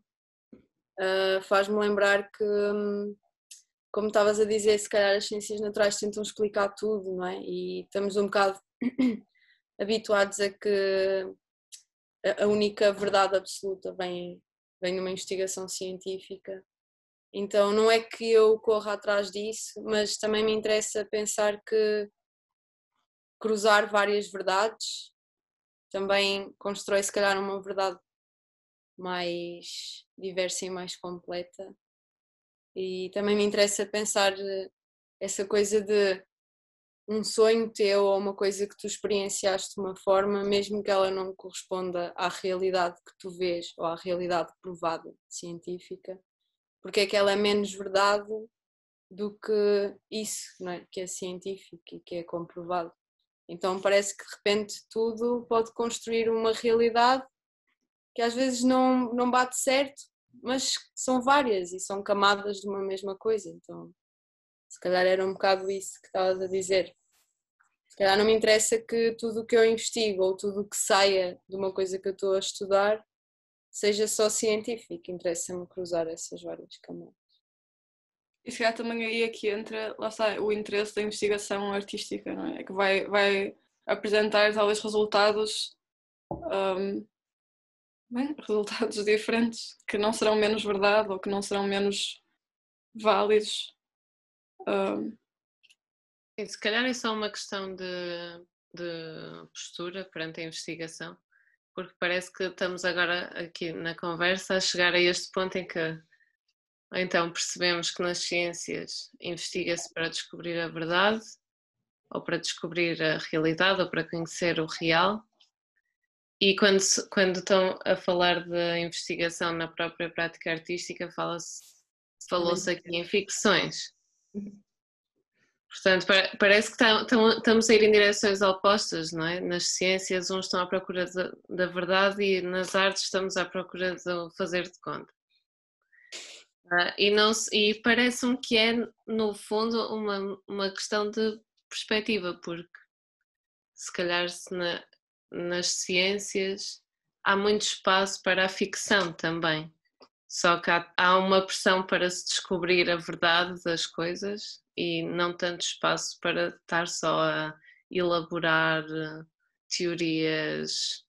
uh, faz-me lembrar que, um, como estavas a dizer, se calhar as ciências naturais tentam explicar tudo, não é? E estamos um bocado habituados a que a única verdade absoluta vem, vem numa investigação científica então não é que eu corra atrás disso, mas também me interessa pensar que cruzar várias verdades também constrói se calhar uma verdade mais diversa e mais completa. E também me interessa pensar essa coisa de um sonho teu ou uma coisa que tu experienciaste de uma forma, mesmo que ela não corresponda à realidade que tu vês ou à realidade provada científica, porque é que ela é menos verdade do que isso, não é? que é científico e que é comprovado. Então parece que de repente tudo pode construir uma realidade que às vezes não, não bate certo, mas são várias e são camadas de uma mesma coisa. Então, se calhar era um bocado isso que estavas a dizer. Se calhar não me interessa que tudo o que eu investigo ou tudo o que saia de uma coisa que eu estou a estudar seja só científico, interessa-me cruzar essas várias camadas.
E se calhar também aí aqui entra, lá está, o interesse da investigação artística, não é? é que vai, vai apresentar talvez resultados um, bem, resultados diferentes que não serão menos verdade ou que não serão menos válidos. Um,
se calhar é só uma questão de, de postura perante a investigação, porque parece que estamos agora aqui na conversa a chegar a este ponto em que então percebemos que nas ciências investiga-se para descobrir a verdade, ou para descobrir a realidade, ou para conhecer o real. E quando, quando estão a falar da investigação na própria prática artística, fala-se, falou-se aqui em ficções. Portanto, parece que estamos a ir em direções opostas, não é? Nas ciências, uns estão à procura da verdade e nas artes estamos à procura de fazer de conta. Uh, e não, e parece-me que é, no fundo, uma, uma questão de perspectiva, porque se calhar se na, nas ciências há muito espaço para a ficção também. Só que há, há uma pressão para se descobrir a verdade das coisas e não tanto espaço para estar só a elaborar eh, teorias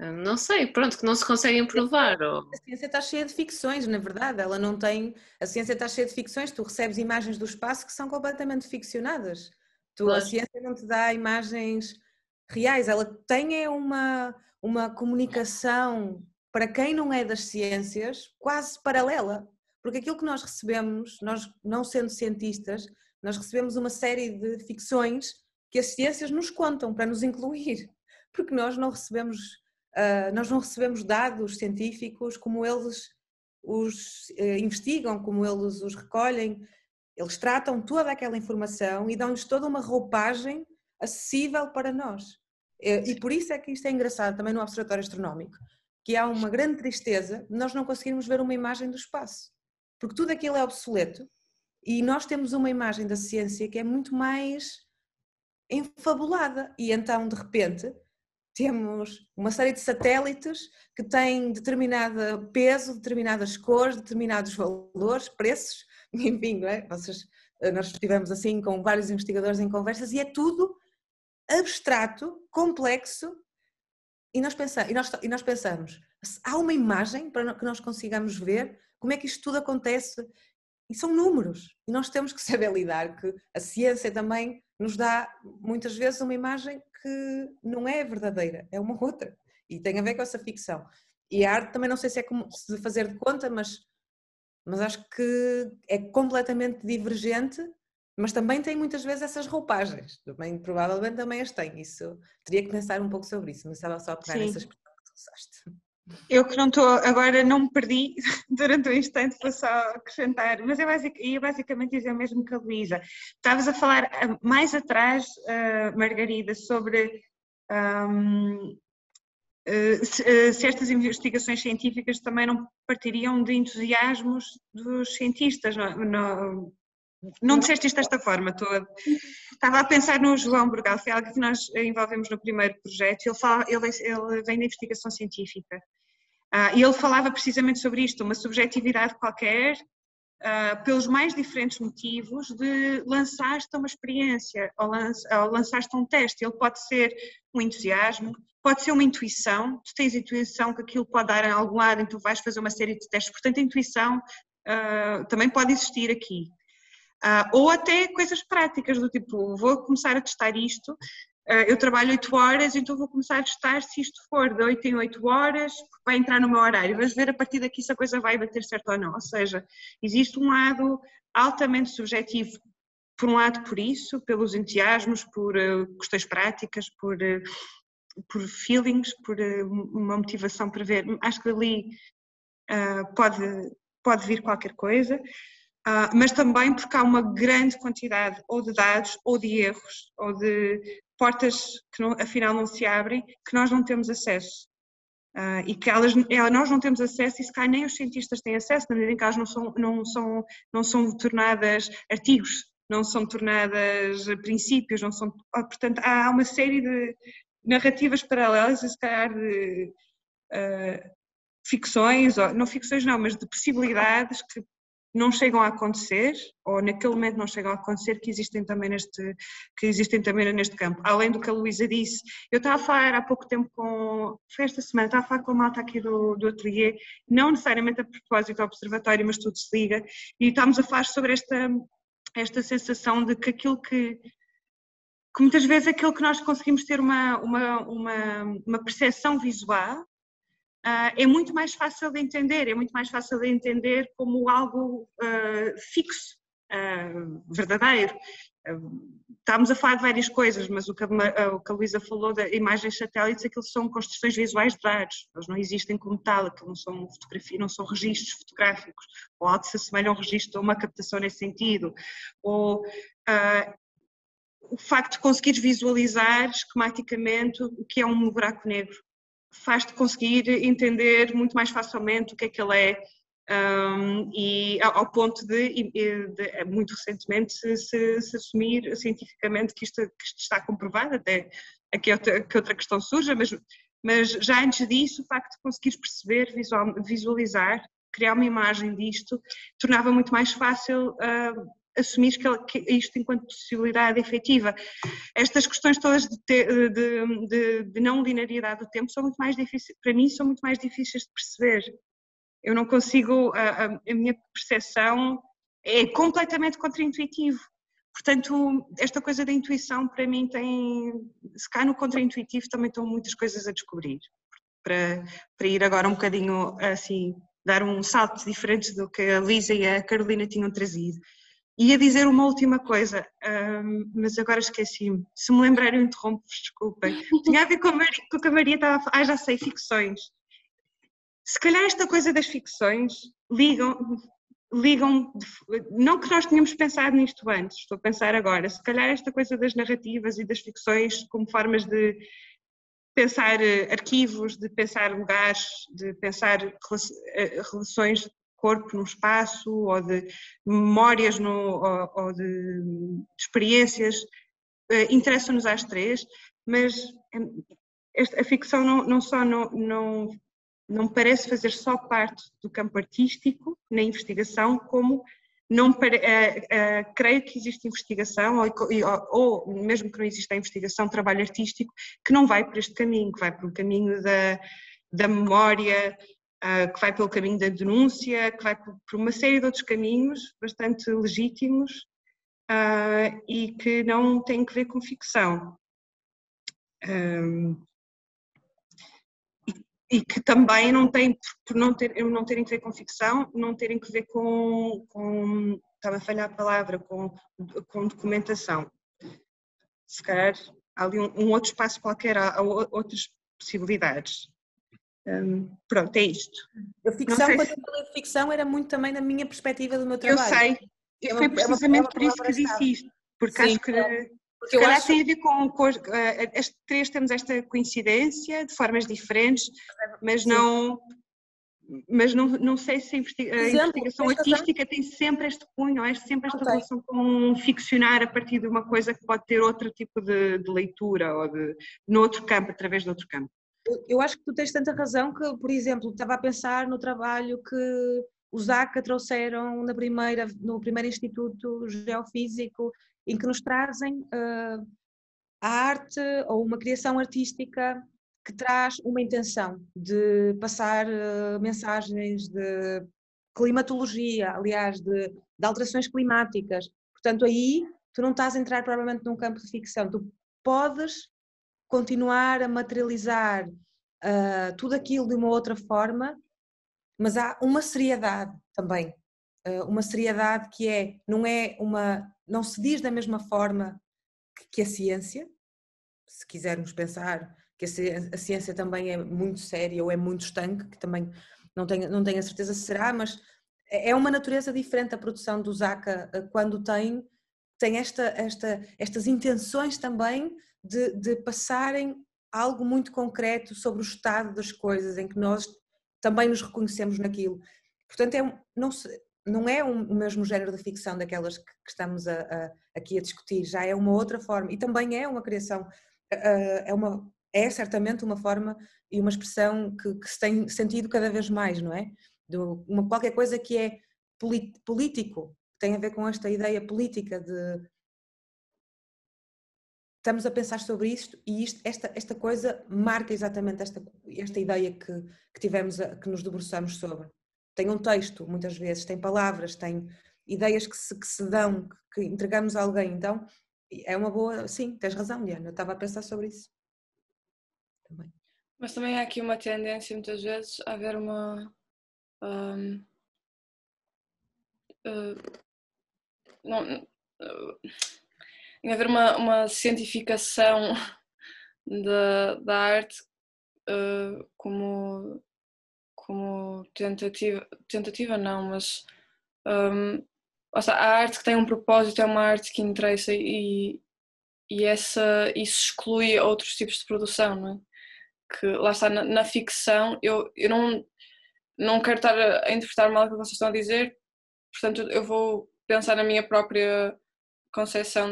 não sei, pronto, que não se conseguem provar. Ou...
A ciência está cheia de ficções, na verdade, ela não tem. A ciência está cheia de ficções, tu recebes imagens do espaço que são completamente ficcionadas. Tu, A ciência não te dá imagens reais, ela tem é uma, uma comunicação, para quem não é das ciências, quase paralela. Porque aquilo que nós recebemos, nós não sendo cientistas, nós recebemos uma série de ficções que as ciências nos contam para nos incluir. Porque nós não recebemos Uh, nós não recebemos dados científicos como eles os uh, investigam, como eles os recolhem. Eles tratam toda aquela informação e dão-lhes toda uma roupagem acessível para nós. E, e por isso é que isto é engraçado também no Observatório Astronómico, que há uma grande tristeza de nós não conseguirmos ver uma imagem do espaço, porque tudo aquilo é obsoleto e nós temos uma imagem da ciência que é muito mais enfabulada e então de repente temos uma série de satélites que têm determinado peso, determinadas cores, determinados valores, preços, enfim, é? Vocês, nós estivemos assim com vários investigadores em conversas e é tudo abstrato, complexo e nós, pensamos, e nós, e nós pensamos, há uma imagem para que nós consigamos ver como é que isto tudo acontece e são números e nós temos que saber lidar que a ciência também nos dá muitas vezes uma imagem que não é verdadeira, é uma outra. E tem a ver com essa ficção. E a arte também não sei se é como se fazer de conta, mas, mas acho que é completamente divergente, mas também tem muitas vezes essas roupagens. Também, provavelmente também as tem. Isso teria que pensar um pouco sobre isso, mas estava só a pegar nessas questões que tu usaste.
Eu que não estou, agora não me perdi durante um instante, vou só acrescentar, mas eu ia basicamente dizer o mesmo que a Luísa. Estavas a falar ah, mais atrás, uh, Margarida, sobre um, uh, se estas investigações científicas também não partiriam de entusiasmos dos cientistas. Não, não, não disseste isto desta forma, estou a... estava a pensar no João Burgal, foi algo que nós envolvemos no primeiro projeto, ele, fala, ele, ele vem da investigação científica Uh, e ele falava precisamente sobre isto, uma subjetividade qualquer, uh, pelos mais diferentes motivos, de lançar-te uma experiência ou, lança, ou lançar-te um teste. Ele pode ser um entusiasmo, pode ser uma intuição, tu tens intuição que aquilo pode dar em algum lado, então vais fazer uma série de testes. Portanto, a intuição uh, também pode existir aqui. Uh, ou até coisas práticas, do tipo, vou começar a testar isto, uh, eu trabalho 8 horas, então vou começar a testar se isto for de 8 em 8 horas, vai entrar no meu horário, vais ver a partir daqui se a coisa vai bater certo ou não. Ou seja, existe um lado altamente subjetivo, por um lado por isso, pelos entusiasmos, por uh, questões práticas, por, por feelings, por uma motivação para ver, acho que ali pode, pode vir qualquer coisa. Uh, mas também porque há uma grande quantidade ou de dados, ou de erros, ou de portas que não, afinal não se abrem, que nós não temos acesso. Uh, e que elas, nós não temos acesso e se calhar nem os cientistas têm acesso, na medida em que elas não são, não são, não são tornadas artigos, não são tornadas princípios, não são, portanto há uma série de narrativas paralelas e se calhar de uh, ficções, não ficções não, mas de possibilidades que não chegam a acontecer, ou naquele momento não chegam a acontecer, que existem também neste, que existem também neste campo. Além do que a Luísa disse, eu estava a falar há pouco tempo com, foi esta semana, estava a falar com a malta aqui do, do ateliê, não necessariamente a propósito do observatório, mas tudo se liga, e estávamos a falar sobre esta, esta sensação de que aquilo que, que muitas vezes aquilo que nós conseguimos ter uma, uma, uma, uma percepção visual Uh, é muito mais fácil de entender, é muito mais fácil de entender como algo uh, fixo, uh, verdadeiro. estamos a falar de várias coisas, mas o que, a, o a Luísa falou da imagens satélites, aquilo são construções visuais de dados, eles não existem como tal, aquilo não são fotografia, não são registros fotográficos, ou algo se assemelha a um registro ou uma captação nesse sentido, ou o facto de conseguires visualizar esquematicamente o que é um buraco negro faz-te conseguir entender muito mais facilmente o que é que ele é um, e ao ponto de, de muito recentemente se, se, se, assumir cientificamente que isto, que isto, está comprovado, até aqui outra, que outra questão surja, mas, mas já antes disso o facto de conseguires perceber, visual, visualizar, criar uma imagem disto, tornava muito mais fácil uh, assumir que, isto enquanto possibilidade efetiva. Estas questões todas de, ter, de, de, de, não linearidade do tempo são muito mais difíceis, para mim são muito mais difíceis de perceber. Eu não consigo, a, a, a minha percepção é completamente contraintuitivo. Portanto, esta coisa da intuição para mim tem, se cá no contraintuitivo também estão muitas coisas a descobrir. Para, para ir agora um bocadinho assim, dar um salto diferente do que a Lisa e a Carolina tinham trazido. Ia dizer uma última coisa, um, mas agora esqueci-me. Se me lembrarem, interrompo-vos, desculpem. Tinha a ver com, a Maria, com o que a Maria estava a falar. Ah, já sei, ficções. Se calhar esta coisa das ficções ligam, ligam, não que nós tenhamos pensado nisto antes, estou a pensar agora, se calhar esta coisa das narrativas e das ficções como formas de pensar eh, arquivos, de pensar lugares, de pensar eh, relações corpo no espaço, ou de memórias no, ou, ou de, de, experiências, uh, interessam-nos às três, mas esta, a ficção não, não só não, não, não parece fazer só parte do campo artístico, na investigação, como não pare, uh, uh, creio que existe investigação, ou, ou, ou, mesmo que não exista investigação, trabalho artístico, que não vai por este caminho, que vai pelo caminho da, da memória, uh, que vai pelo caminho da denúncia, que vai por, uma série de outros caminhos bastante legítimos uh, e que não têm que ver com ficção. Um, e, que também não têm, por não, ter, não terem que ver com ficção, não terem que ver com, com estava a falhar a palavra, com, com documentação. Se calhar há ali um, um outro espaço qualquer, há, há outras possibilidades. Um, pronto, é isto.
A ficção, quando se... eu falei de ficção, era muito também na minha perspectiva do meu trabalho.
Eu sei, é foi uma, precisamente é por isso que disse isto, porque Sim, acho que porque se calhar acho... tem a ver com, com as eh, três temos esta coincidência de formas diferentes, mas Sim. não mas não, não sei se a, investiga a investigação artística tem sempre este cunho, é sempre esta okay. relação com ficcionar a partir de uma coisa que pode ter outro tipo de, de leitura ou de, no outro campo, através de outro campo
eu acho que tu tens tanta razão que, por exemplo, estava a pensar no trabalho que os ACA trouxeram na primeira, no primeiro Instituto Geofísico, em que nos trazem uh, a arte ou uma criação artística que traz uma intenção de passar uh, mensagens de climatologia, aliás, de, de, alterações climáticas. Portanto, aí tu não estás a entrar provavelmente num campo de ficção, tu podes continuar a materializar uh, tudo aquilo de uma outra forma, mas há uma seriedade também, uh, uma seriedade que é não é uma não se diz da mesma forma que, que a ciência, se quisermos pensar que a, ciência também é muito séria ou é muito estanque, que também não tenho, não tenho a certeza se será, mas é, é uma natureza diferente a produção do Zaca ah, quando tem tem esta, esta, estas intenções também de, de passarem algo muito concreto sobre o estado das coisas, em que nós também nos reconhecemos naquilo. Portanto, é, não, se, não é um, o mesmo género de ficção daquelas que, que estamos a, a, aqui a discutir, já é uma outra forma, e também é uma criação, é, uma, é certamente uma forma e uma expressão que, que se tem sentido cada vez mais, não é? De uma, qualquer coisa que é político, tem a ver com esta ideia política de estamos a pensar sobre isto e isto, esta, esta coisa marca exatamente esta, esta ideia que, que tivemos, a, que nos debruçamos sobre. Tem um texto, muitas vezes, tem palavras, tem ideias que se, que se dão, que entregamos a alguém. Então, é uma boa. Sim, tens razão, Diana, eu estava a pensar sobre isso.
Também. Mas também há aqui uma tendência, muitas vezes, a haver uma. Um, uh, não, uh, em haver uma, uma cientificação da, da arte uh, como, como tentativa, tentativa não, mas um, seja, a arte que tem um propósito é uma arte que interessa e, e essa, isso exclui outros tipos de produção, não é? Que lá está, na, na ficção, eu, eu não, não quero estar a interpretar mal o que vocês estão a dizer, portanto eu vou pensar na minha própria concepção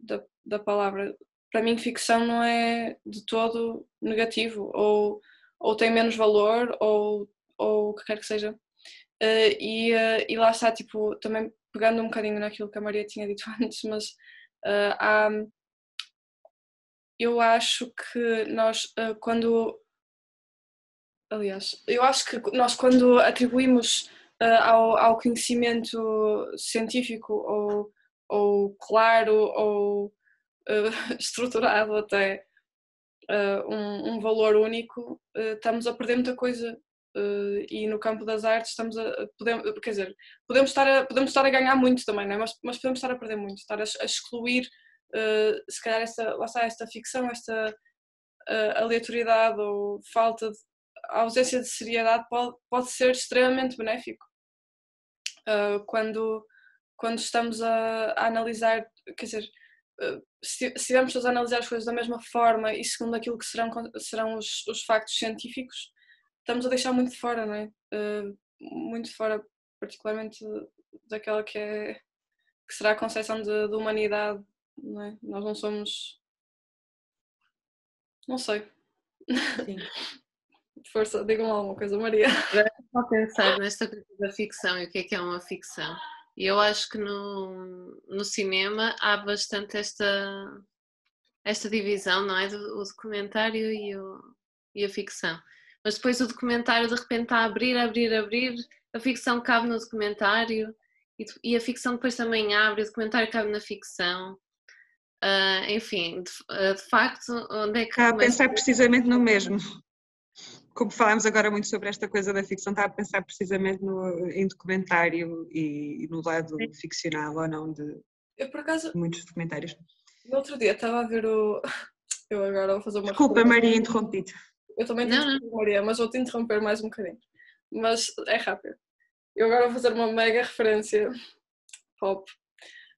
de, da, palavra. Para mim, ficção não é de todo negativo, ou, ou tem menos valor, ou, ou o que quer que seja. Uh, e, uh, e lá está, tipo, também pegando um bocadinho naquilo que a Maria tinha dito antes, mas uh, há, eu acho que nós, quando. Aliás, eu acho que nós, quando atribuímos ao, ao conhecimento científico ou ou claro ou uh, estruturado até uh, um, um, valor único, uh, estamos a perder muita coisa. e no campo das artes estamos a, podemos, quer dizer, podemos estar a, podemos estar a ganhar muito também, não é? mas, mas podemos estar a perder muito, estar a, a excluir se calhar esta, lá está, esta ficção, esta aleatoriedade ou falta de a ausência de seriedade pode, pode ser extremamente benéfico. Uh, quando, quando estamos a, a analisar, quer dizer, eh, se estivermos todos a analisar as coisas da mesma forma e segundo aquilo que serão, serão os, os factos científicos, estamos a deixar muito de fora, não é? Uh, muito de fora, particularmente daquela que é que será a concepção de, de humanidade, não é? Nós não somos. Não sei. Sim. Força, digam alguma coisa, Maria.
Estou a pensar nesta coisa da ficção e o que é que é uma ficção. E eu acho que no, no cinema há bastante esta, esta divisão, não é? Do, o documentário e, o, e a ficção. Mas depois o documentário de repente está a abrir, abrir, abrir, a ficção cabe no documentário e, e a ficção depois também abre, o documentário cabe na ficção. Uh, enfim, de, uh, de, facto, onde é que.
Está a pensar precisamente no mesmo como falámos agora muito sobre esta coisa da ficção, estava a pensar precisamente no, em documentário e, e no lado Sim. ficcional ou não de
eu, por acaso,
muitos documentários.
No outro dia estava a ver o. Eu agora vou fazer uma.
Desculpa, Maria, interrompido.
Eu também tenho Maria, mas vou te interromper mais um bocadinho. Mas é rápido. Eu agora vou fazer uma mega referência pop.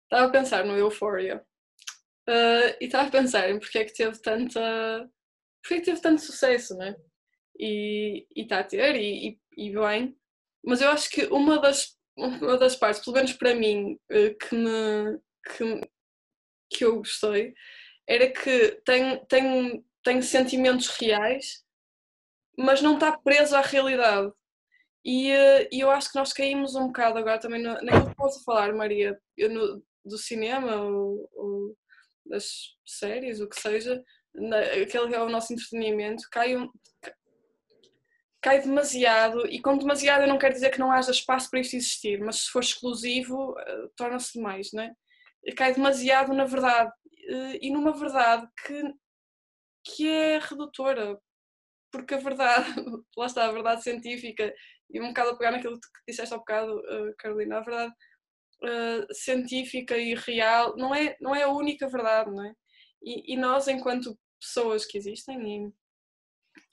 Estava a pensar no Euphoria. Uh, e estava a pensar em porque é que teve tanta. Porque é que teve tanto sucesso, né? E está a ter, e, e, e, bem. Mas eu acho que uma das, uma das partes, pelo menos para mim, eh, que, me, que, que eu gostei, era que tem, tem, tem sentimentos reais, mas não está preso à realidade. E, eh, e eu acho que nós caímos um bocado agora também no, naquilo que posso falar, Maria, no, do cinema ou, ou, das séries, o que seja, aquele que é o nosso entretenimento, cai um, cai demasiado, e com demasiado eu não quero dizer que não haja espaço para isto existir, mas se for exclusivo, uh, torna-se demais, não é? Cai demasiado na verdade, uh, e numa verdade que, que é redutora, porque a verdade, lá está, a verdade científica, e um bocado a pegar naquilo que disseste há bocado, uh, Carolina, a verdade científica e real não é, não é a única verdade, não é? E, e nós, enquanto pessoas que existem,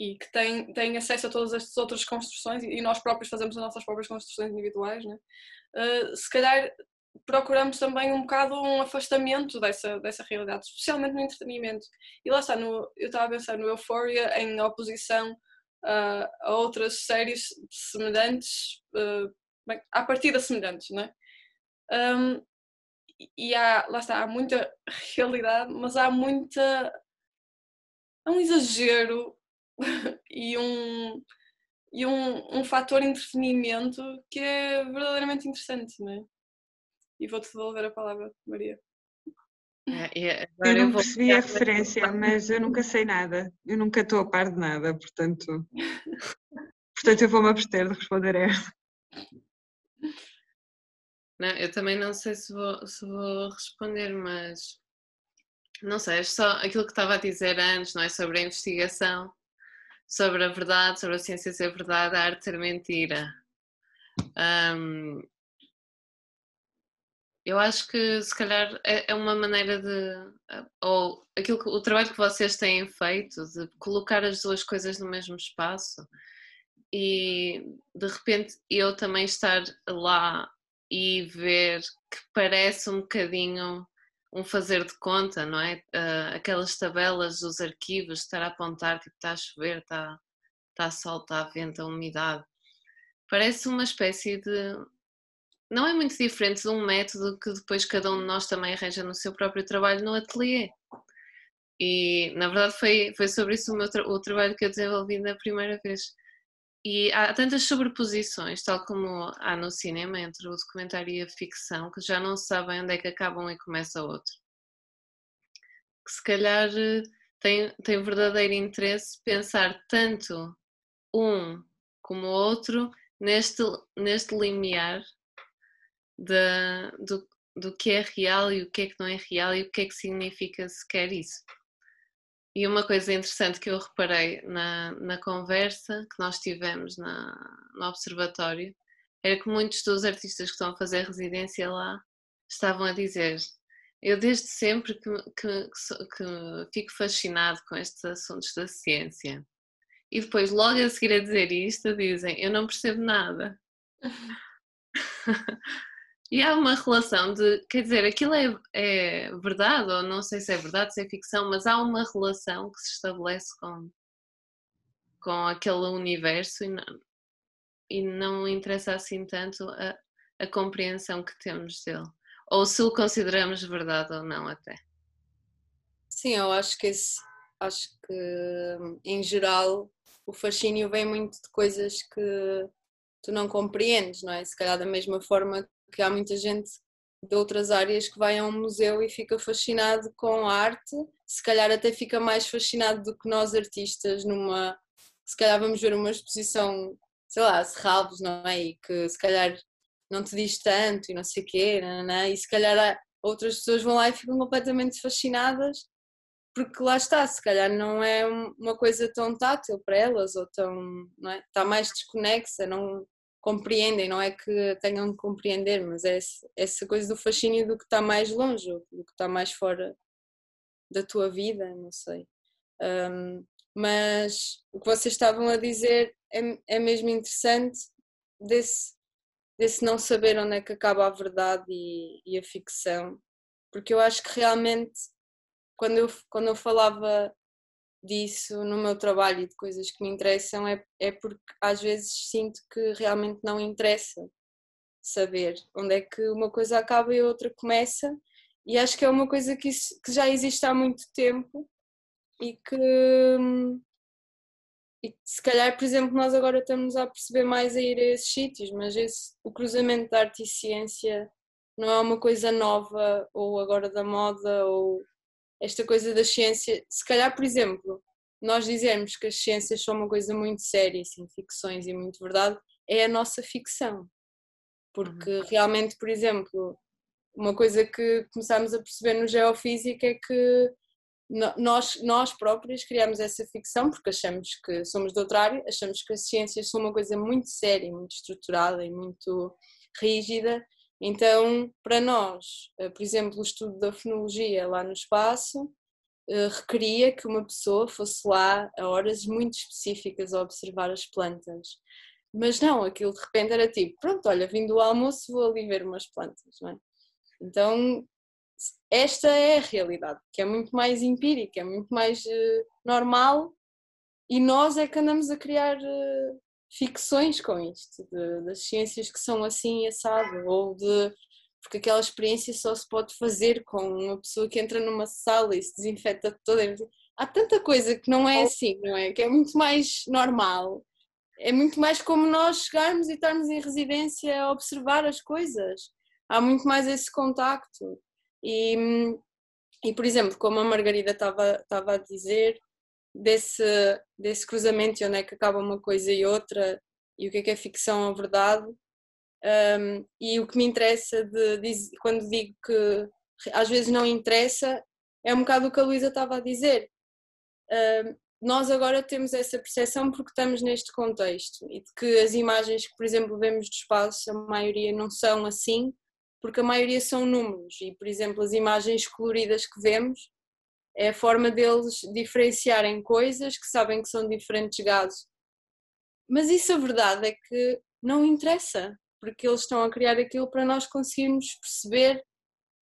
e que têm, têm acesso a todas estas outras construções e nós próprios fazemos as nossas próprias construções individuais, né? Uh, se calhar procuramos também um bocado um afastamento dessa, dessa realidade, especialmente no entretenimento. E lá está, no, eu estava a pensar no Euphoria em oposição uh, a outras séries semelhantes, uh, bem, à partida semelhantes, né? Um, e há, lá está, há muita realidade, mas há muita. há um exagero e um e um, um fator entretenimento que é verdadeiramente interessante, não é? E vou-te devolver a palavra, Maria.
É,
eu não percebi a referência, mas eu nunca sei nada. Eu nunca estou a par de nada, portanto. portanto, eu vou-me abster de responder a esta.
Não, eu também não sei se vou, se vou responder, mas não sei, é só aquilo que estava a dizer antes, não é? Sobre a investigação, sobre a verdade, sobre a ciência ser verdade, a arte ser mentira. Um, eu acho que se calhar é, é uma maneira de. Ou aquilo que, o trabalho que vocês têm feito, de colocar as duas coisas no mesmo espaço e de repente eu também estar lá e ver que parece um bocadinho um fazer de conta, não é? Uh, aquelas tabelas dos arquivos, estar a apontar, tipo, está a chover, está, está a sol, está a vento, a umidade. Parece uma espécie de. Não é muito diferente de um método que depois cada um de nós também arranja no seu próprio trabalho no ateliê. E, na verdade, foi, foi sobre isso o, meu tra o trabalho que eu desenvolvi na primeira vez. E há tantas sobreposições, tal como há no cinema, entre o documentário e a ficção, que já não sabem onde é que acabam e começa outro. Que se calhar eh, tem, tem verdadeiro interesse pensar tanto um como o outro neste, neste limiar de, do, do que é real e o que é que não é real e o que é que significa sequer isso. E uma coisa interessante que eu reparei na, na conversa que nós tivemos na, no observatório era que muitos dos artistas que estão a fazer residência lá estavam a dizer eu desde sempre que, que, que fico fascinado com estes assuntos da ciência. E depois, logo a seguir a dizer isto, dizem eu não percebo nada. E há uma relação de, quer dizer, aquilo é, é, verdade, ou não sei se é verdade, se é ficção, mas há uma relação que se estabelece com, com aquele universo e não, e não interessa assim tanto a, a compreensão que temos dele. Ou se o consideramos verdade ou não até.
Sim, eu acho que esse, acho que em geral o fascínio vem muito de coisas que tu não compreendes, não é? Se calhar da mesma forma que há muita gente de outras áreas que vai a um museu e fica fascinado com a arte, se calhar até fica mais fascinado do que nós artistas numa, se calhar vamos ver uma exposição, sei lá, Serralvos, não é? E que se calhar não te diz tanto e não sei o quê, não, e se calhar outras pessoas vão lá e ficam completamente fascinadas porque lá está, se calhar não é uma coisa tão tátil para elas ou tão, não é? está mais desconexa, não, compreendem, não é que tenham de compreender, mas é essa coisa do fascínio do que está mais longe, do que está mais fora da tua vida, não sei. Um, mas o que vocês estavam a dizer é, é mesmo interessante desse, desse não saber onde é que acaba a verdade e, e a ficção, porque eu acho que realmente quando eu, quando eu falava disso no meu trabalho e de coisas que me interessam é, é porque às vezes sinto que realmente não interessa saber onde é que uma coisa acaba e a outra começa. E acho que é uma coisa que, que já existe há muito tempo e que e se calhar, por exemplo, nós agora estamos a perceber mais a ir a esses sítios, mas esse, o cruzamento da arte e ciência não é uma coisa nova ou agora da moda ou esta coisa da ciência, se calhar, por exemplo, nós dizermos que as ciências são uma coisa muito séria, assim, ficções e muito verdade, é a nossa ficção. Porque uhum. realmente, por exemplo, uma coisa que começámos a perceber no Geofísica é que nós, nós próprios criamos essa ficção porque achamos que somos de outra área, achamos que as ciências são uma coisa muito séria, muito estruturada e muito rígida então, para nós, eh, por exemplo, o estudo da fonologia lá no espaço eh, requeria que uma pessoa fosse lá a horas muito específicas a observar as plantas. Mas não, aquilo de repente era tipo, pronto, olha, vindo do almoço vou ali ver umas plantas, não é? Então, esta é a realidade, que é muito mais empírica, é muito mais uh, normal e nós é que andamos a criar uh, ficções com isto, de, das ciências que são assim assado, ou de. Porque aquela experiência só se pode fazer com uma pessoa que entra numa sala e se desinfeta toda. Há tanta coisa que não é assim, não é? Que é muito mais normal é muito mais como nós chegarmos e estarmos em residência a observar as coisas. Há muito mais esse contacto. E, e por exemplo, como a Margarida estava, estava a dizer, desse, desse cruzamento, onde é que acaba uma coisa e outra, e o que é que é ficção ou verdade. Um, e o que me interessa de, de, quando digo que às vezes não interessa, é um bocado o que a Luísa estava a dizer. Um, nós agora temos essa percepção porque estamos neste contexto e de que as imagens que, por exemplo, vemos do espaço, a maioria não são assim, porque a maioria são números e, por exemplo, as imagens coloridas que vemos é a forma deles diferenciarem coisas que sabem que são diferentes gases. Mas isso a verdade é que não interessa, porque eles estão a criar aquilo para nós conseguirmos perceber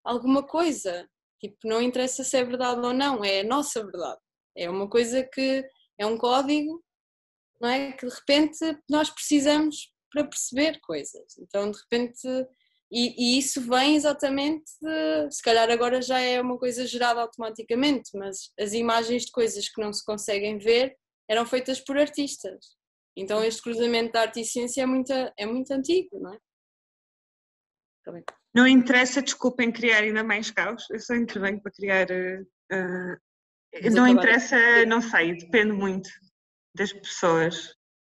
alguma coisa. Tipo, não interessa se é verdade ou não, é a nossa verdade. É uma coisa que é um código, não é? Que de repente nós precisamos para perceber coisas. Então, de repente, e, e, isso vem exatamente de, se calhar agora já é uma coisa gerada automaticamente, mas as imagens de coisas que não se conseguem ver eram feitas por artistas. Então este cruzamento da arte e ciência é muito, é muito antigo, não é?
Não interessa, desculpem, criar ainda mais caos, eu só intervenho para criar uh, não interessa, não sei, depende muito das pessoas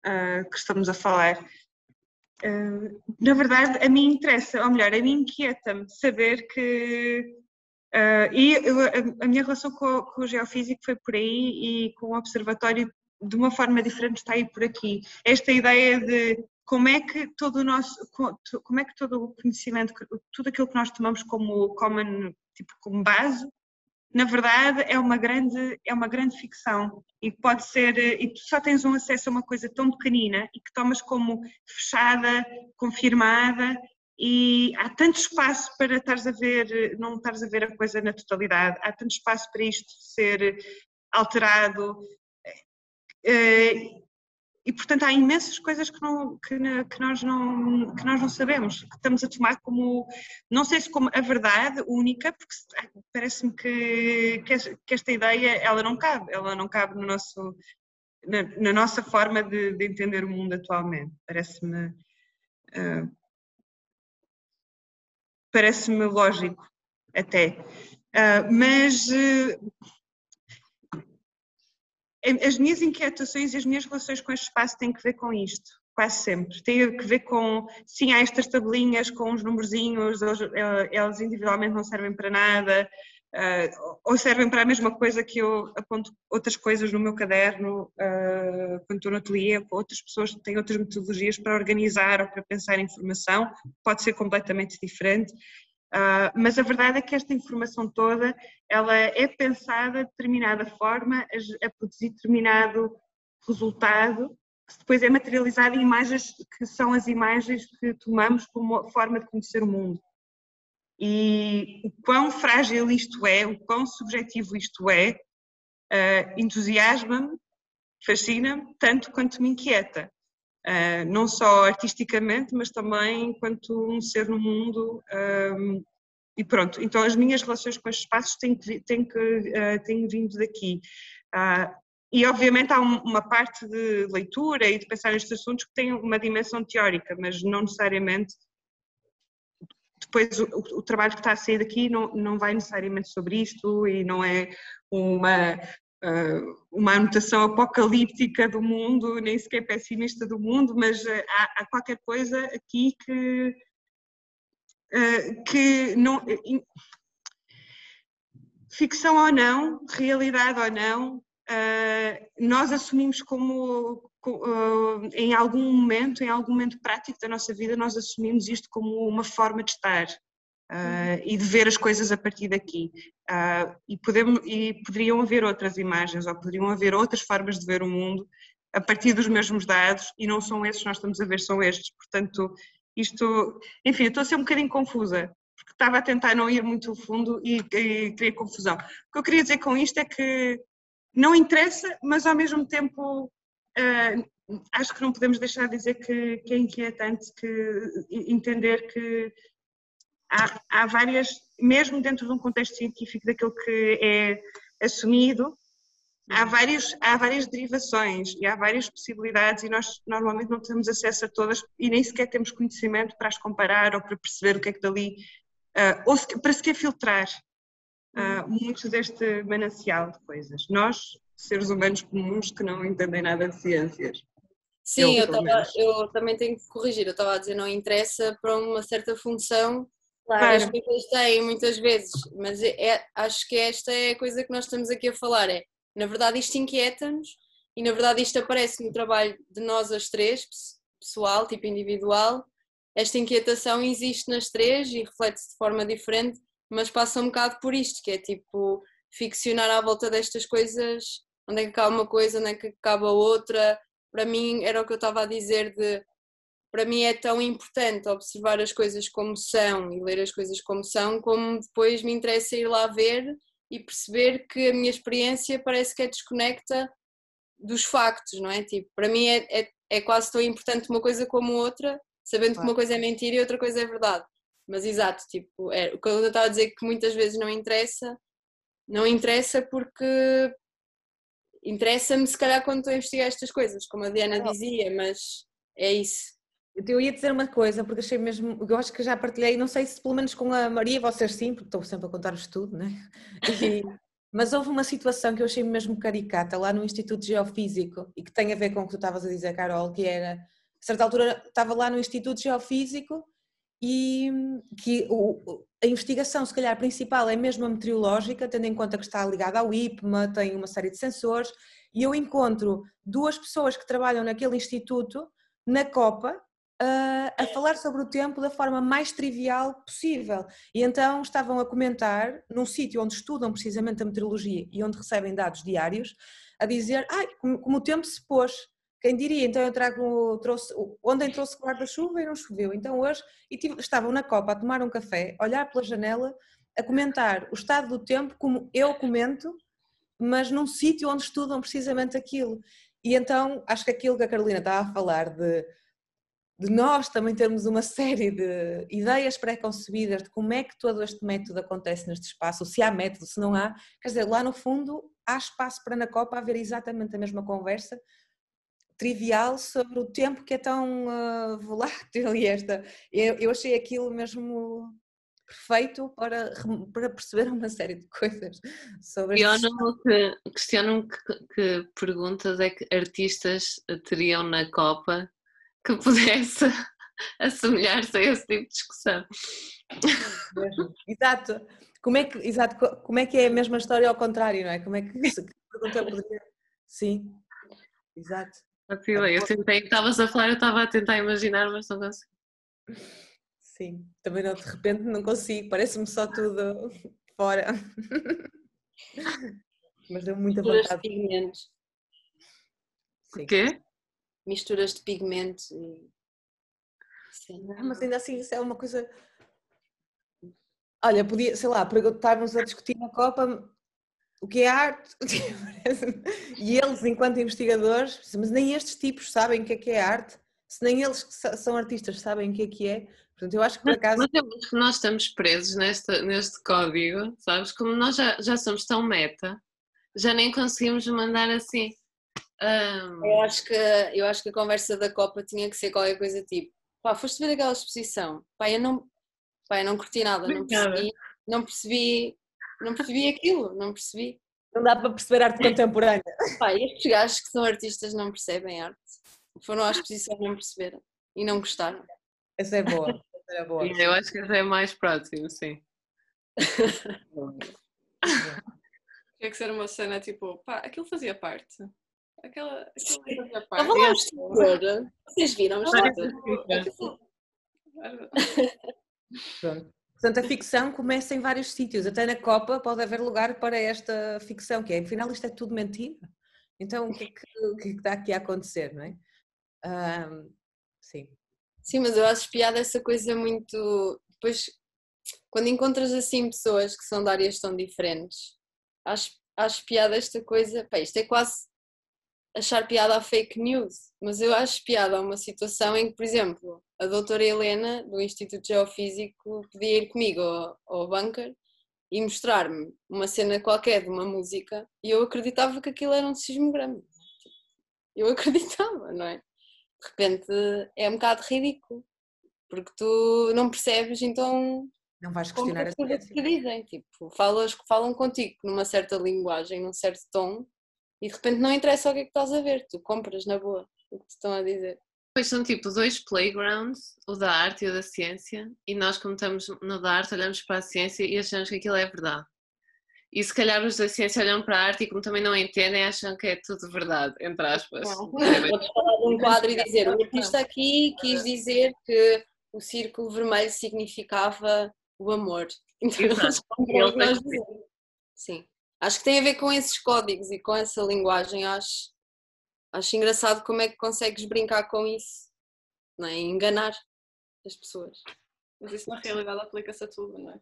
uh, que estamos a falar. Uh, na verdade, a mim interessa, ou melhor, a mim inquieta-me saber que. Uh, e eu, a, a, minha relação com, com, o geofísico foi por aí e com o observatório, de uma forma diferente, está aí por aqui. Esta ideia de como é que todo o nosso, como é que todo o conhecimento, tudo aquilo que nós tomamos como common, tipo como base, na verdade é uma grande é uma grande ficção e pode ser e tu só tens um acesso a uma coisa tão pequenina e que tomas como fechada, confirmada e há tanto espaço para estares a ver, não estares a ver a coisa na totalidade, há tanto espaço para isto ser alterado eh, e portanto há imensas coisas que, não, que, que, nós não, que nós não sabemos, que estamos a tomar como, não sei se como a verdade única, porque parece-me que, que, esta ideia ela não cabe, ela não cabe no nosso, na, na nossa forma de, de, entender o mundo atualmente. Parece-me uh, parece-me lógico até. Uh, mas uh, as minhas inquietações e as minhas relações com este espaço têm que ver com isto, quase sempre. Tem que ver com, sim, há estas tabelinhas com os numerozinhos, eh, elas individualmente não servem para nada, uh, ou servem para a mesma coisa que eu aponto outras coisas no meu caderno, uh, quando estou no ateliê, com outras pessoas que têm outras metodologias para organizar ou para pensar informação, pode ser completamente diferente. Uh, mas a verdade é que esta informação toda ela é pensada de determinada forma a, a produzir determinado resultado que depois é materializado em imagens que são as imagens que tomamos como forma de conhecer o mundo. E o quão frágil isto é, o quão subjetivo isto é, uh, entusiasma-me, fascina-me, tanto quanto me inquieta. Uh, não só artisticamente, mas também enquanto um ser no mundo. Um, e pronto, então as minhas relações com os espaços têm, têm, que, uh, têm vindo daqui. Uh, e obviamente há um, uma parte de leitura e de pensar nestes assuntos que tem uma dimensão teórica, mas não necessariamente. Depois o, o, o trabalho que está a sair daqui não, não vai necessariamente sobre isto e não é uma uma anotação apocalíptica do mundo, nem sequer pessimista do mundo, mas eh, há, há qualquer coisa aqui que, eh, que não. Ficção ou não, realidade ou não, nós assumimos como, em algum momento, em algum momento prático da nossa vida, nós assumimos isto como uma forma de estar uh, e de ver as coisas a partir daqui. Uh, e, podemos, e poderiam haver outras imagens ou poderiam haver outras formas de ver o mundo a partir dos mesmos dados e não são esses que nós estamos a ver, são estes. Portanto, isto, enfim, estou a ser um bocadinho confusa, porque estava a tentar não ir muito fundo e, e criar confusão. O que eu queria dizer com isto é que não interessa, mas ao mesmo tempo uh, acho que não podemos deixar de dizer que, que é inquietante que, entender que há, há várias, mesmo dentro de um contexto científico daquilo que é assumido, há, vários, há várias derivações e há várias possibilidades e nós normalmente não temos acesso a todas e nem sequer temos conhecimento para as comparar ou para perceber o que é que dali, uh, ou se, para sequer filtrar uh, muito deste manancial de coisas. Nós, seres humanos comuns que não entendem nada de ciências.
Sim, eu, eu, tava, eu também tenho que corrigir, eu estava a dizer, não interessa para uma certa função Claro. As pessoas têm muitas vezes, mas é, é, acho que esta é a coisa que nós estamos aqui a falar. É, na verdade, isto inquieta-nos e, na verdade, isto aparece no trabalho de nós as três, pessoal, tipo individual. Esta inquietação existe nas três e reflete-se de forma diferente, mas passa um bocado por isto, que é tipo ficcionar à volta destas coisas, onde é que acaba uma coisa, onde é que acaba outra. Para mim, era o que eu estava a dizer de para mim é tão importante observar as coisas como são e ler as coisas como são, como depois me interessa ir lá ver e perceber que a minha experiência parece que é desconecta dos factos, não é? Tipo, para mim é, é, é quase tão importante uma coisa como outra, sabendo claro. que uma coisa é mentira e outra coisa é verdade. Mas exato, tipo, é, o que eu estava a dizer que muitas vezes não interessa, não interessa porque interessa-me se calhar quando estou a investigar estas coisas, como a Diana dizia, mas é isso.
Eu ia dizer uma coisa, porque achei mesmo, eu acho que já partilhei, não sei se pelo menos com a Maria, vocês sim, porque estou sempre a contar-vos tudo, né? E, mas houve uma situação que eu achei mesmo caricata lá no Instituto Geofísico e que tem a ver com o que tu estavas a dizer, Carol, que era, a certa altura estava lá no Instituto Geofísico e que o, a investigação, se calhar, principal é mesmo a meteorológica, tendo em conta que está ligada ao IPMA, tem uma série de sensores, e eu encontro duas pessoas que trabalham naquele instituto na Copa a, a falar sobre o tempo da forma mais trivial possível. E então estavam a comentar, num sítio onde estudam precisamente a meteorologia e onde recebem dados diários, a dizer, ai, como, como o tempo se pôs, quem diria? Então eu trago, trouxe, ontem trouxe guarda-chuva e não choveu. Então hoje, e tive, estavam na Copa a tomar um café, a olhar pela janela, a comentar o estado do tempo como eu comento, mas num sítio onde estudam precisamente aquilo. E então acho que aquilo que a Carolina estava a falar de de nós também termos uma série de ideias pré-concebidas de como é que todo este método acontece neste espaço, se há método, se não há, quer dizer, lá no fundo há espaço para na Copa haver exatamente a mesma conversa trivial sobre o tempo que é tão uh, volátil e esta, eu, eu achei aquilo mesmo perfeito para, para perceber uma série de coisas sobre
questionam que, questionam que, que perguntas é que artistas teriam na Copa que pudesse assemelhar-se a esse tipo de discussão.
Exato. Como é, que, exato. Como é que é a mesma história ao contrário, não é? Como é que se poderia... Sim, exato.
Eu tentei, estavas a falar, eu estava a tentar imaginar, mas não consigo.
Sim, também não, de repente não consigo, parece-me só tudo fora. Mas deu muita vontade.
Pigmentos.
O quê?
Misturas de pigmentos e.
Sim. Ah, mas ainda assim isso é uma coisa. Olha, podia, sei lá, perguntarmos a discutir na Copa o que é arte e eles, enquanto investigadores, mas nem estes tipos sabem o que é que é arte, se nem eles que são artistas sabem o que é que é. Portanto, eu acho que por acaso.
Mas acho que nós estamos presos neste, neste código, sabes? Como nós já, já somos tão meta, já nem conseguimos mandar assim.
Um... Eu, acho que, eu acho que a conversa da Copa tinha que ser qualquer coisa tipo: pá, foste ver aquela exposição? Pá, eu não, pá, eu não curti nada, não percebi, não percebi, não percebi aquilo, não percebi.
Não dá para perceber arte contemporânea.
Pá, estes gajos que são artistas não percebem arte. Foram à exposição não perceberam e não gostaram.
Essa é boa. Essa é boa.
Eu acho que essa é mais próximo, sim.
Tinha que ser uma cena tipo, pá, aquilo fazia parte. Aquela, aquela
parte. Estava lá o Vocês viram o
Pronto. Portanto, a ficção começa em vários sítios. Até na Copa pode haver lugar para esta ficção, que é, afinal, isto é tudo mentira. Então, o que é que, o que, é que está aqui a acontecer, não é? Um, sim.
Sim, mas eu acho piada essa coisa muito. Depois, quando encontras assim pessoas que são de áreas tão diferentes, acho, acho piada esta coisa. Pá, isto é quase achar piada a fake news, mas eu acho piada a uma situação em que, por exemplo, a doutora Helena, do Instituto Geofísico, podia ir comigo ao, ao bunker e mostrar-me uma cena qualquer de uma música e eu acreditava que aquilo era um sismograma. Eu acreditava, não é? De repente é um bocado ridículo, porque tu não percebes, então
não vais questionar a
ciência. que dizem, tipo, falas, falam contigo numa certa linguagem, num certo tom, e de repente não interessa o que é que estás a ver, tu compras na boa o que te estão a dizer.
Pois são tipo dois playgrounds, o da arte e o da ciência, e nós, como estamos no da arte, olhamos para a ciência e achamos que aquilo é verdade. E se calhar os da ciência olham para a arte e, como também não entendem, acham que é tudo verdade, entre aspas.
Podes falar de um quadro e dizer: o artista aqui quis dizer que o círculo vermelho significava o amor. Então, Sim. Acho que tem a ver com esses códigos e com essa linguagem. Acho, acho engraçado como é que consegues brincar com isso, não é? enganar as pessoas.
Mas isso na realidade aplica-se a tudo, não é?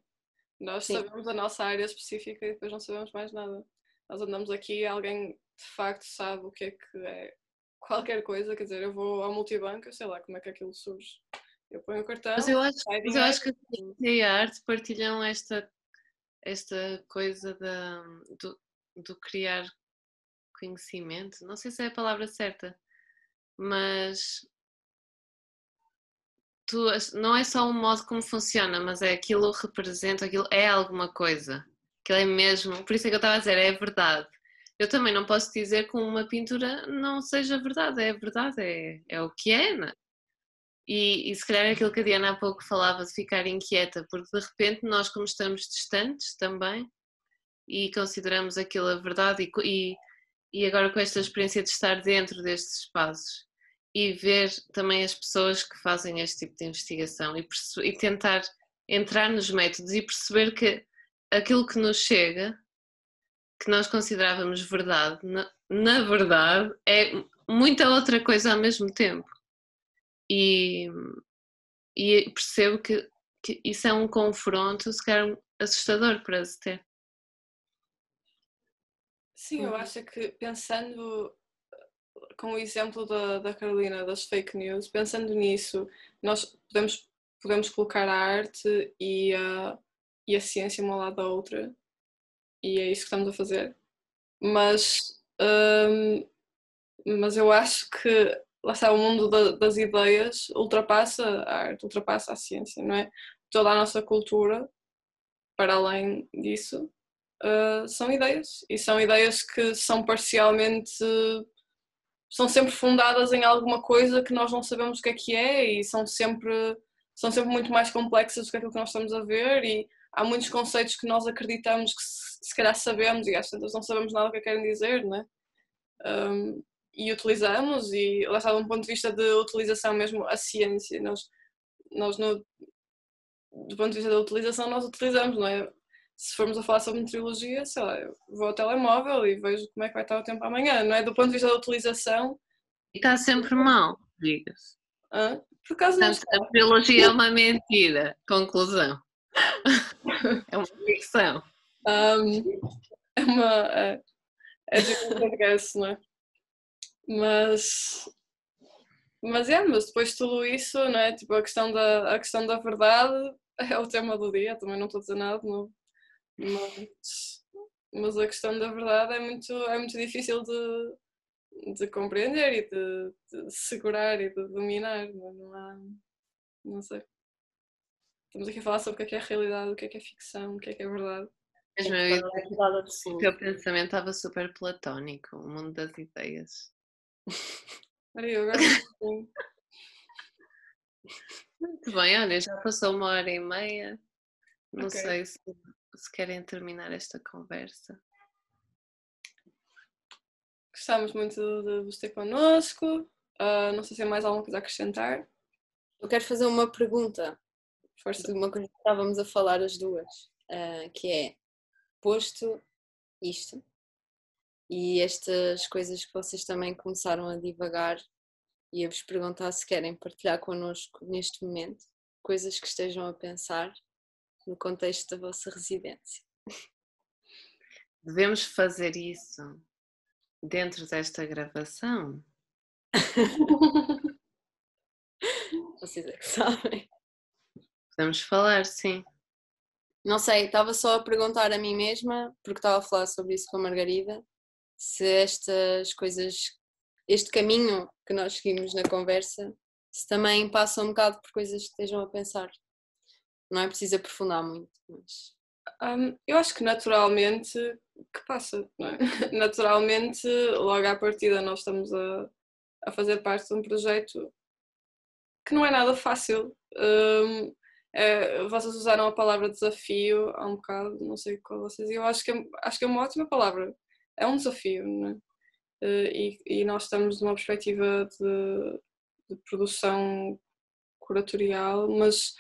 Nós Sim. sabemos a nossa área específica e depois não sabemos mais nada. Nós andamos aqui e alguém de facto sabe o que é que é qualquer coisa, quer dizer, eu vou ao multibanco, eu sei lá como é que aquilo surge. Eu ponho o cartão.
Mas eu acho, mas eu acho que a ciência e a arte partilham esta, esta coisa de, do, do criar conhecimento. Não sei se é a palavra certa, mas tu, não é só o modo como funciona, mas é aquilo representa, aquilo é alguma coisa. Aquilo é mesmo. Por isso é que eu estava a dizer, é verdade. Eu também não posso dizer que uma pintura não seja verdade, é verdade, é, é o que é? E, e se calhar aquilo que a Diana há pouco falava de ficar inquieta, porque de repente nós, como estamos distantes também e consideramos aquilo a verdade, e, e agora com esta experiência de estar dentro destes espaços e ver também as pessoas que fazem este tipo de investigação e, e tentar entrar nos métodos e perceber que aquilo que nos chega, que nós considerávamos verdade, na, na verdade é muita outra coisa ao mesmo tempo e, e percebo que, que isso é um confronto, se calhar, assustador para se ter.
Sim, eu uhum. acho que pensando com o exemplo da, da Carolina das fake news, pensando nisso, nós podemos, podemos colocar a arte e a, e a ciência uma lado da outra, e é isso que estamos a fazer. Mas, hum, mas eu acho que lá está, o mundo da, das ideias ultrapassa a arte, ultrapassa a ciência, não é? Toda a nossa cultura, para além disso, uh, são ideias. E são ideias que são parcialmente. são sempre fundadas em alguma coisa que nós não sabemos o que é que é e são sempre, são sempre muito mais complexas do que aquilo que nós estamos a ver. E há muitos conceitos que nós acreditamos que se, se calhar sabemos e às vezes não sabemos nada o que querem dizer, não é? Um, e utilizamos, e lá está, de um ponto de vista de utilização mesmo, a ciência, nós, nós no, do ponto de vista da utilização, nós utilizamos, não é? Se formos a falar sobre meteorologia, sei lá, eu vou ao telemóvel e vejo como é que vai estar o tempo amanhã, não é? Do ponto de vista da utilização.
E está sempre mal, diga-se.
Por causa
Portanto, a meteorologia é uma mentira. Conclusão. é uma ficção.
Um, é uma. É, é de um não é? Mas, mas é, mas depois tudo isso, não é? Tipo, a questão da, a questão da verdade é o tema do dia, também não estou a dizer nada de novo. Mas, mas a questão da verdade é muito, é muito difícil de, de compreender e de, de segurar e de dominar. Não, há, não sei. Estamos aqui a falar sobre o que é, que é realidade, o que é que é ficção, o que é que é verdade.
Mesmo eu, o teu pensamento estava super platónico, o mundo das ideias.
Maria, agora
Muito bem, olha, já passou uma hora e meia. Não okay. sei se, se, querem terminar esta conversa.
Gostamos muito de vos ter connosco. Uh, não sei se há mais alguma coisa a acrescentar.
Eu quero fazer uma pergunta. Força. De uma coisa que estávamos a falar as duas, uh, que é posto isto, e estas coisas que vocês também começaram a divagar e a vos perguntar se querem partilhar connosco neste momento coisas que estejam a pensar no contexto da vossa residência.
Devemos fazer isso dentro desta gravação?
Vocês é que sabem.
Podemos falar, sim.
não sei, estava só a perguntar a mim mesma, porque estava a falar sobre isso com a Margarida, se estas coisas, este caminho que nós seguimos na conversa, se também passa um bocado por coisas que estejam a pensar. Não é preciso aprofundar muito, mas.
Um, eu acho que naturalmente que passa, é? Naturalmente, logo à partida nós estamos a, a fazer parte de um projeto que não é nada fácil. Um, é, vocês usaram a palavra desafio há um bocado, não sei qual vocês, eu acho que é, acho que é uma ótima palavra. É um desafio, é? Uh, e, e, nós estamos numa perspectiva de, de, produção curatorial, mas,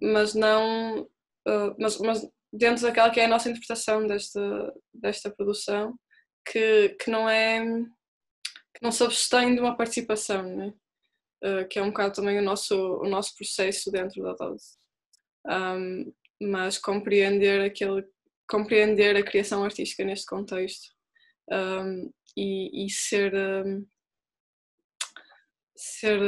mas não. Uh, mas, mas dentro daquela que é a nossa interpretação desta, desta produção, que, que não é. que não se abstém de uma participação, não é? uh, que é um bocado também o nosso, o nosso processo dentro da dose. Um, mas compreender aquele compreender a criação artística neste contexto um, e, e, ser um, ser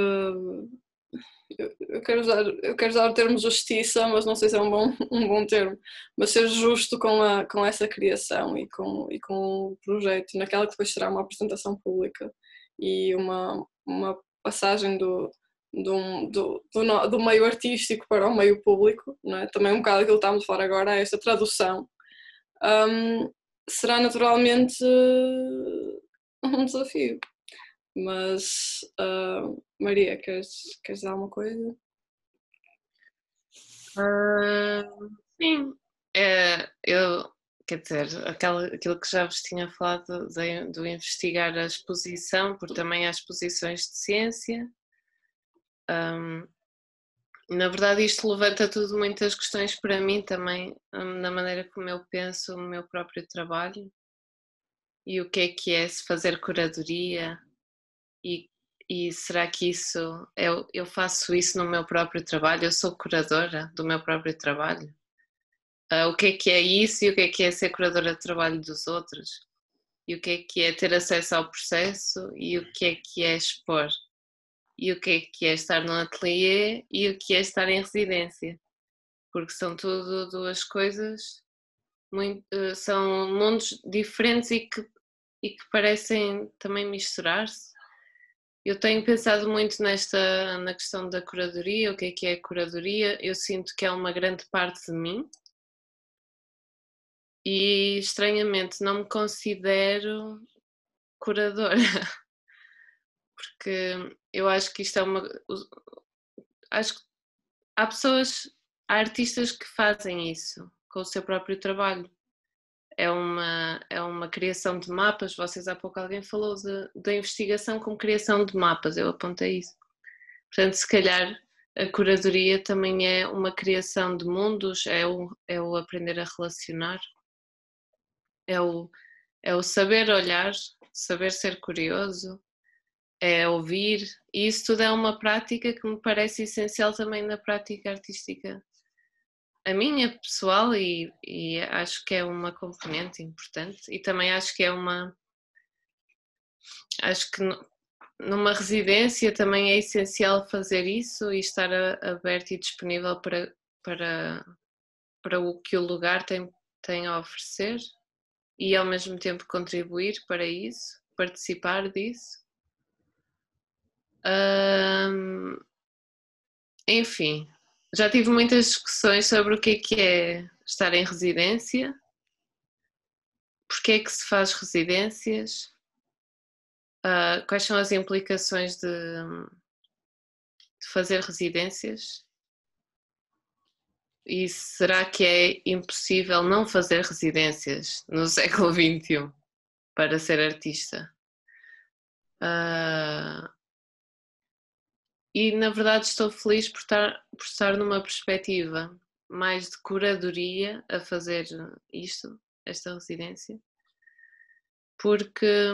eu quero usar eu quero usar o termo justiça mas não sei se é um bom um bom termo mas ser justo com a com essa criação e com e com o projeto naquela que depois será uma apresentação pública e uma uma passagem do, do, do, do, do, meio artístico para o meio público, não é? também um bocado aquilo que estamos a falar agora, esta tradução, um, será naturalmente um desafio. Mas, uh, Maria, queres, queres dizer alguma coisa?
Uh, sim, é, eu quer dizer, aquela, aquilo que já vos tinha falado de, do investigar a exposição, porque também há exposições de ciência. Um, na verdade, isto levanta tudo muitas questões para mim também, na maneira como eu penso o meu próprio trabalho e o que é que é se fazer curadoria e, e será que isso, eu, eu faço isso no meu próprio trabalho, eu sou curadora do meu próprio trabalho uh, o que é que é isso e o que é que é ser curadora de trabalho dos outros e o que é que é ter acesso ao processo e o que é que é expor e o que é que é estar no ateliê e o que é estar em residência? Porque são tudo duas coisas muito, uh, são mundos diferentes e que, e que parecem também misturar-se. Eu tenho pensado muito nesta na questão da curadoria, o que é que é curadoria. Eu sinto que é uma grande parte de mim, e estranhamente não me considero curadora, porque eu acho que isto é uma. Acho que há pessoas, há artistas que fazem isso com o seu próprio trabalho. É uma, é uma criação de mapas. Vocês há pouco alguém falou da investigação com criação de mapas, eu apontei isso. Portanto, se calhar a curadoria também é uma criação de mundos, é o, é o aprender a relacionar é o, é o saber olhar, saber ser curioso, é ouvir, e isso tudo é uma prática que me parece essencial também na prática artística. A minha pessoal, e, e acho que é uma componente importante, e também acho que é uma. Acho que numa residência também é essencial fazer isso e estar aberto e disponível para, para, para o que o lugar tem, tem a oferecer e ao mesmo tempo contribuir para isso, participar disso. Enfim, já tive muitas discussões sobre o que é que é estar em residência, porque é que se faz residências, uh, quais são as implicações de, de fazer residências e será que é impossível não fazer residências no século XXI para ser artista? Uh, e na verdade estou feliz por estar, por estar numa perspectiva mais de curadoria a fazer isto, esta residência, porque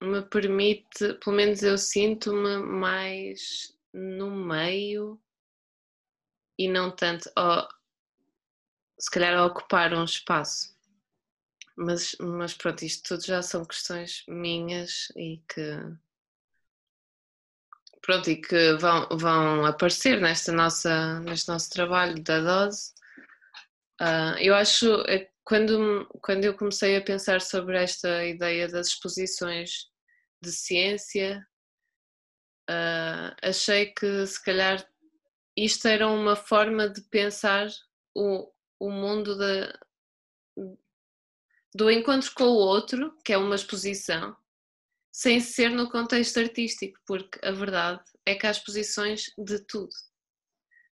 me permite, pelo menos eu sinto-me mais no meio e não tanto se calhar a ocupar um espaço. Mas, mas pronto, isto tudo já são questões minhas e que pronto, e que vão, vão aparecer nesta nossa, neste nosso trabalho da dose. Uh, eu acho, é, quando, quando eu comecei a pensar sobre esta ideia das exposições de ciência, uh, achei que se calhar isto era uma forma de pensar o, o mundo de, do encontro com o outro, que é uma exposição, sem ser no contexto artístico, porque a verdade é que há exposições de tudo.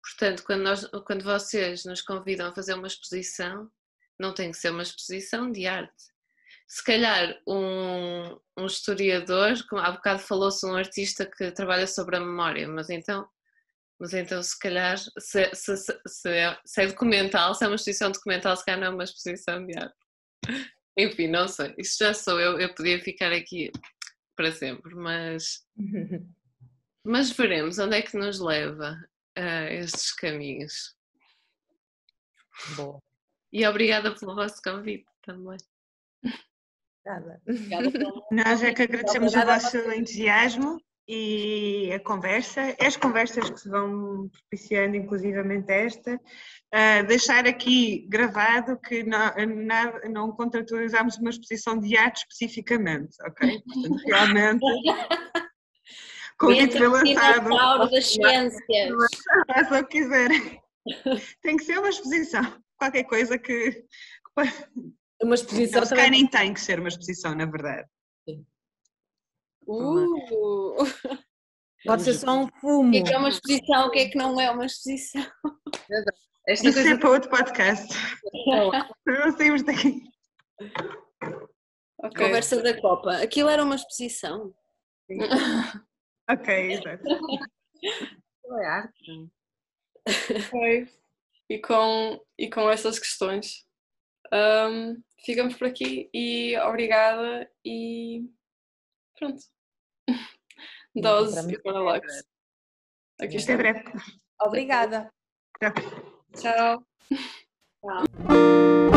Portanto, quando, nós, quando vocês nos convidam a fazer uma exposição, não tem que ser uma exposição de arte. Se calhar um, um historiador, como há bocado falou-se um artista que trabalha sobre a memória, mas então, mas então se calhar, se, se, se, se é, é documental, se é uma exposição documental, se calhar não é uma exposição de arte. Enfim, não sei, isso já sou eu, eu podia ficar aqui para sempre, mas, mas veremos onde é que nos leva uh, estes caminhos.
Boa.
E obrigada pelo vosso convite também.
Obrigada.
Nós é que agradecemos o vosso entusiasmo e a conversa, as conversas que se vão propiciando, inclusivamente esta, uh, deixar aqui gravado que não, não, não contratualizámos uma exposição de arte especificamente, ok? Portanto, realmente convite foi lançado.
das ciências.
Faça o que quiserem. Tem que ser uma exposição, qualquer coisa que...
Uma exposição
não, também... nem tem que ser uma exposição, na verdade. Sim.
Uh.
Pode ser só um fumo. O
que é, que é uma exposição, o que é que não é uma exposição?
Esta Isso coisa... é para outro podcast. Não saímos daqui.
Okay. Conversa da Copa. Aquilo era uma exposição.
ok, exato.
é arte.
Ok. E com, e com essas questões, um, ficamos por aqui e obrigada e pronto. Dose e Parallax.
Aqui está. breve.
Obrigada.
Tchau. Tchau.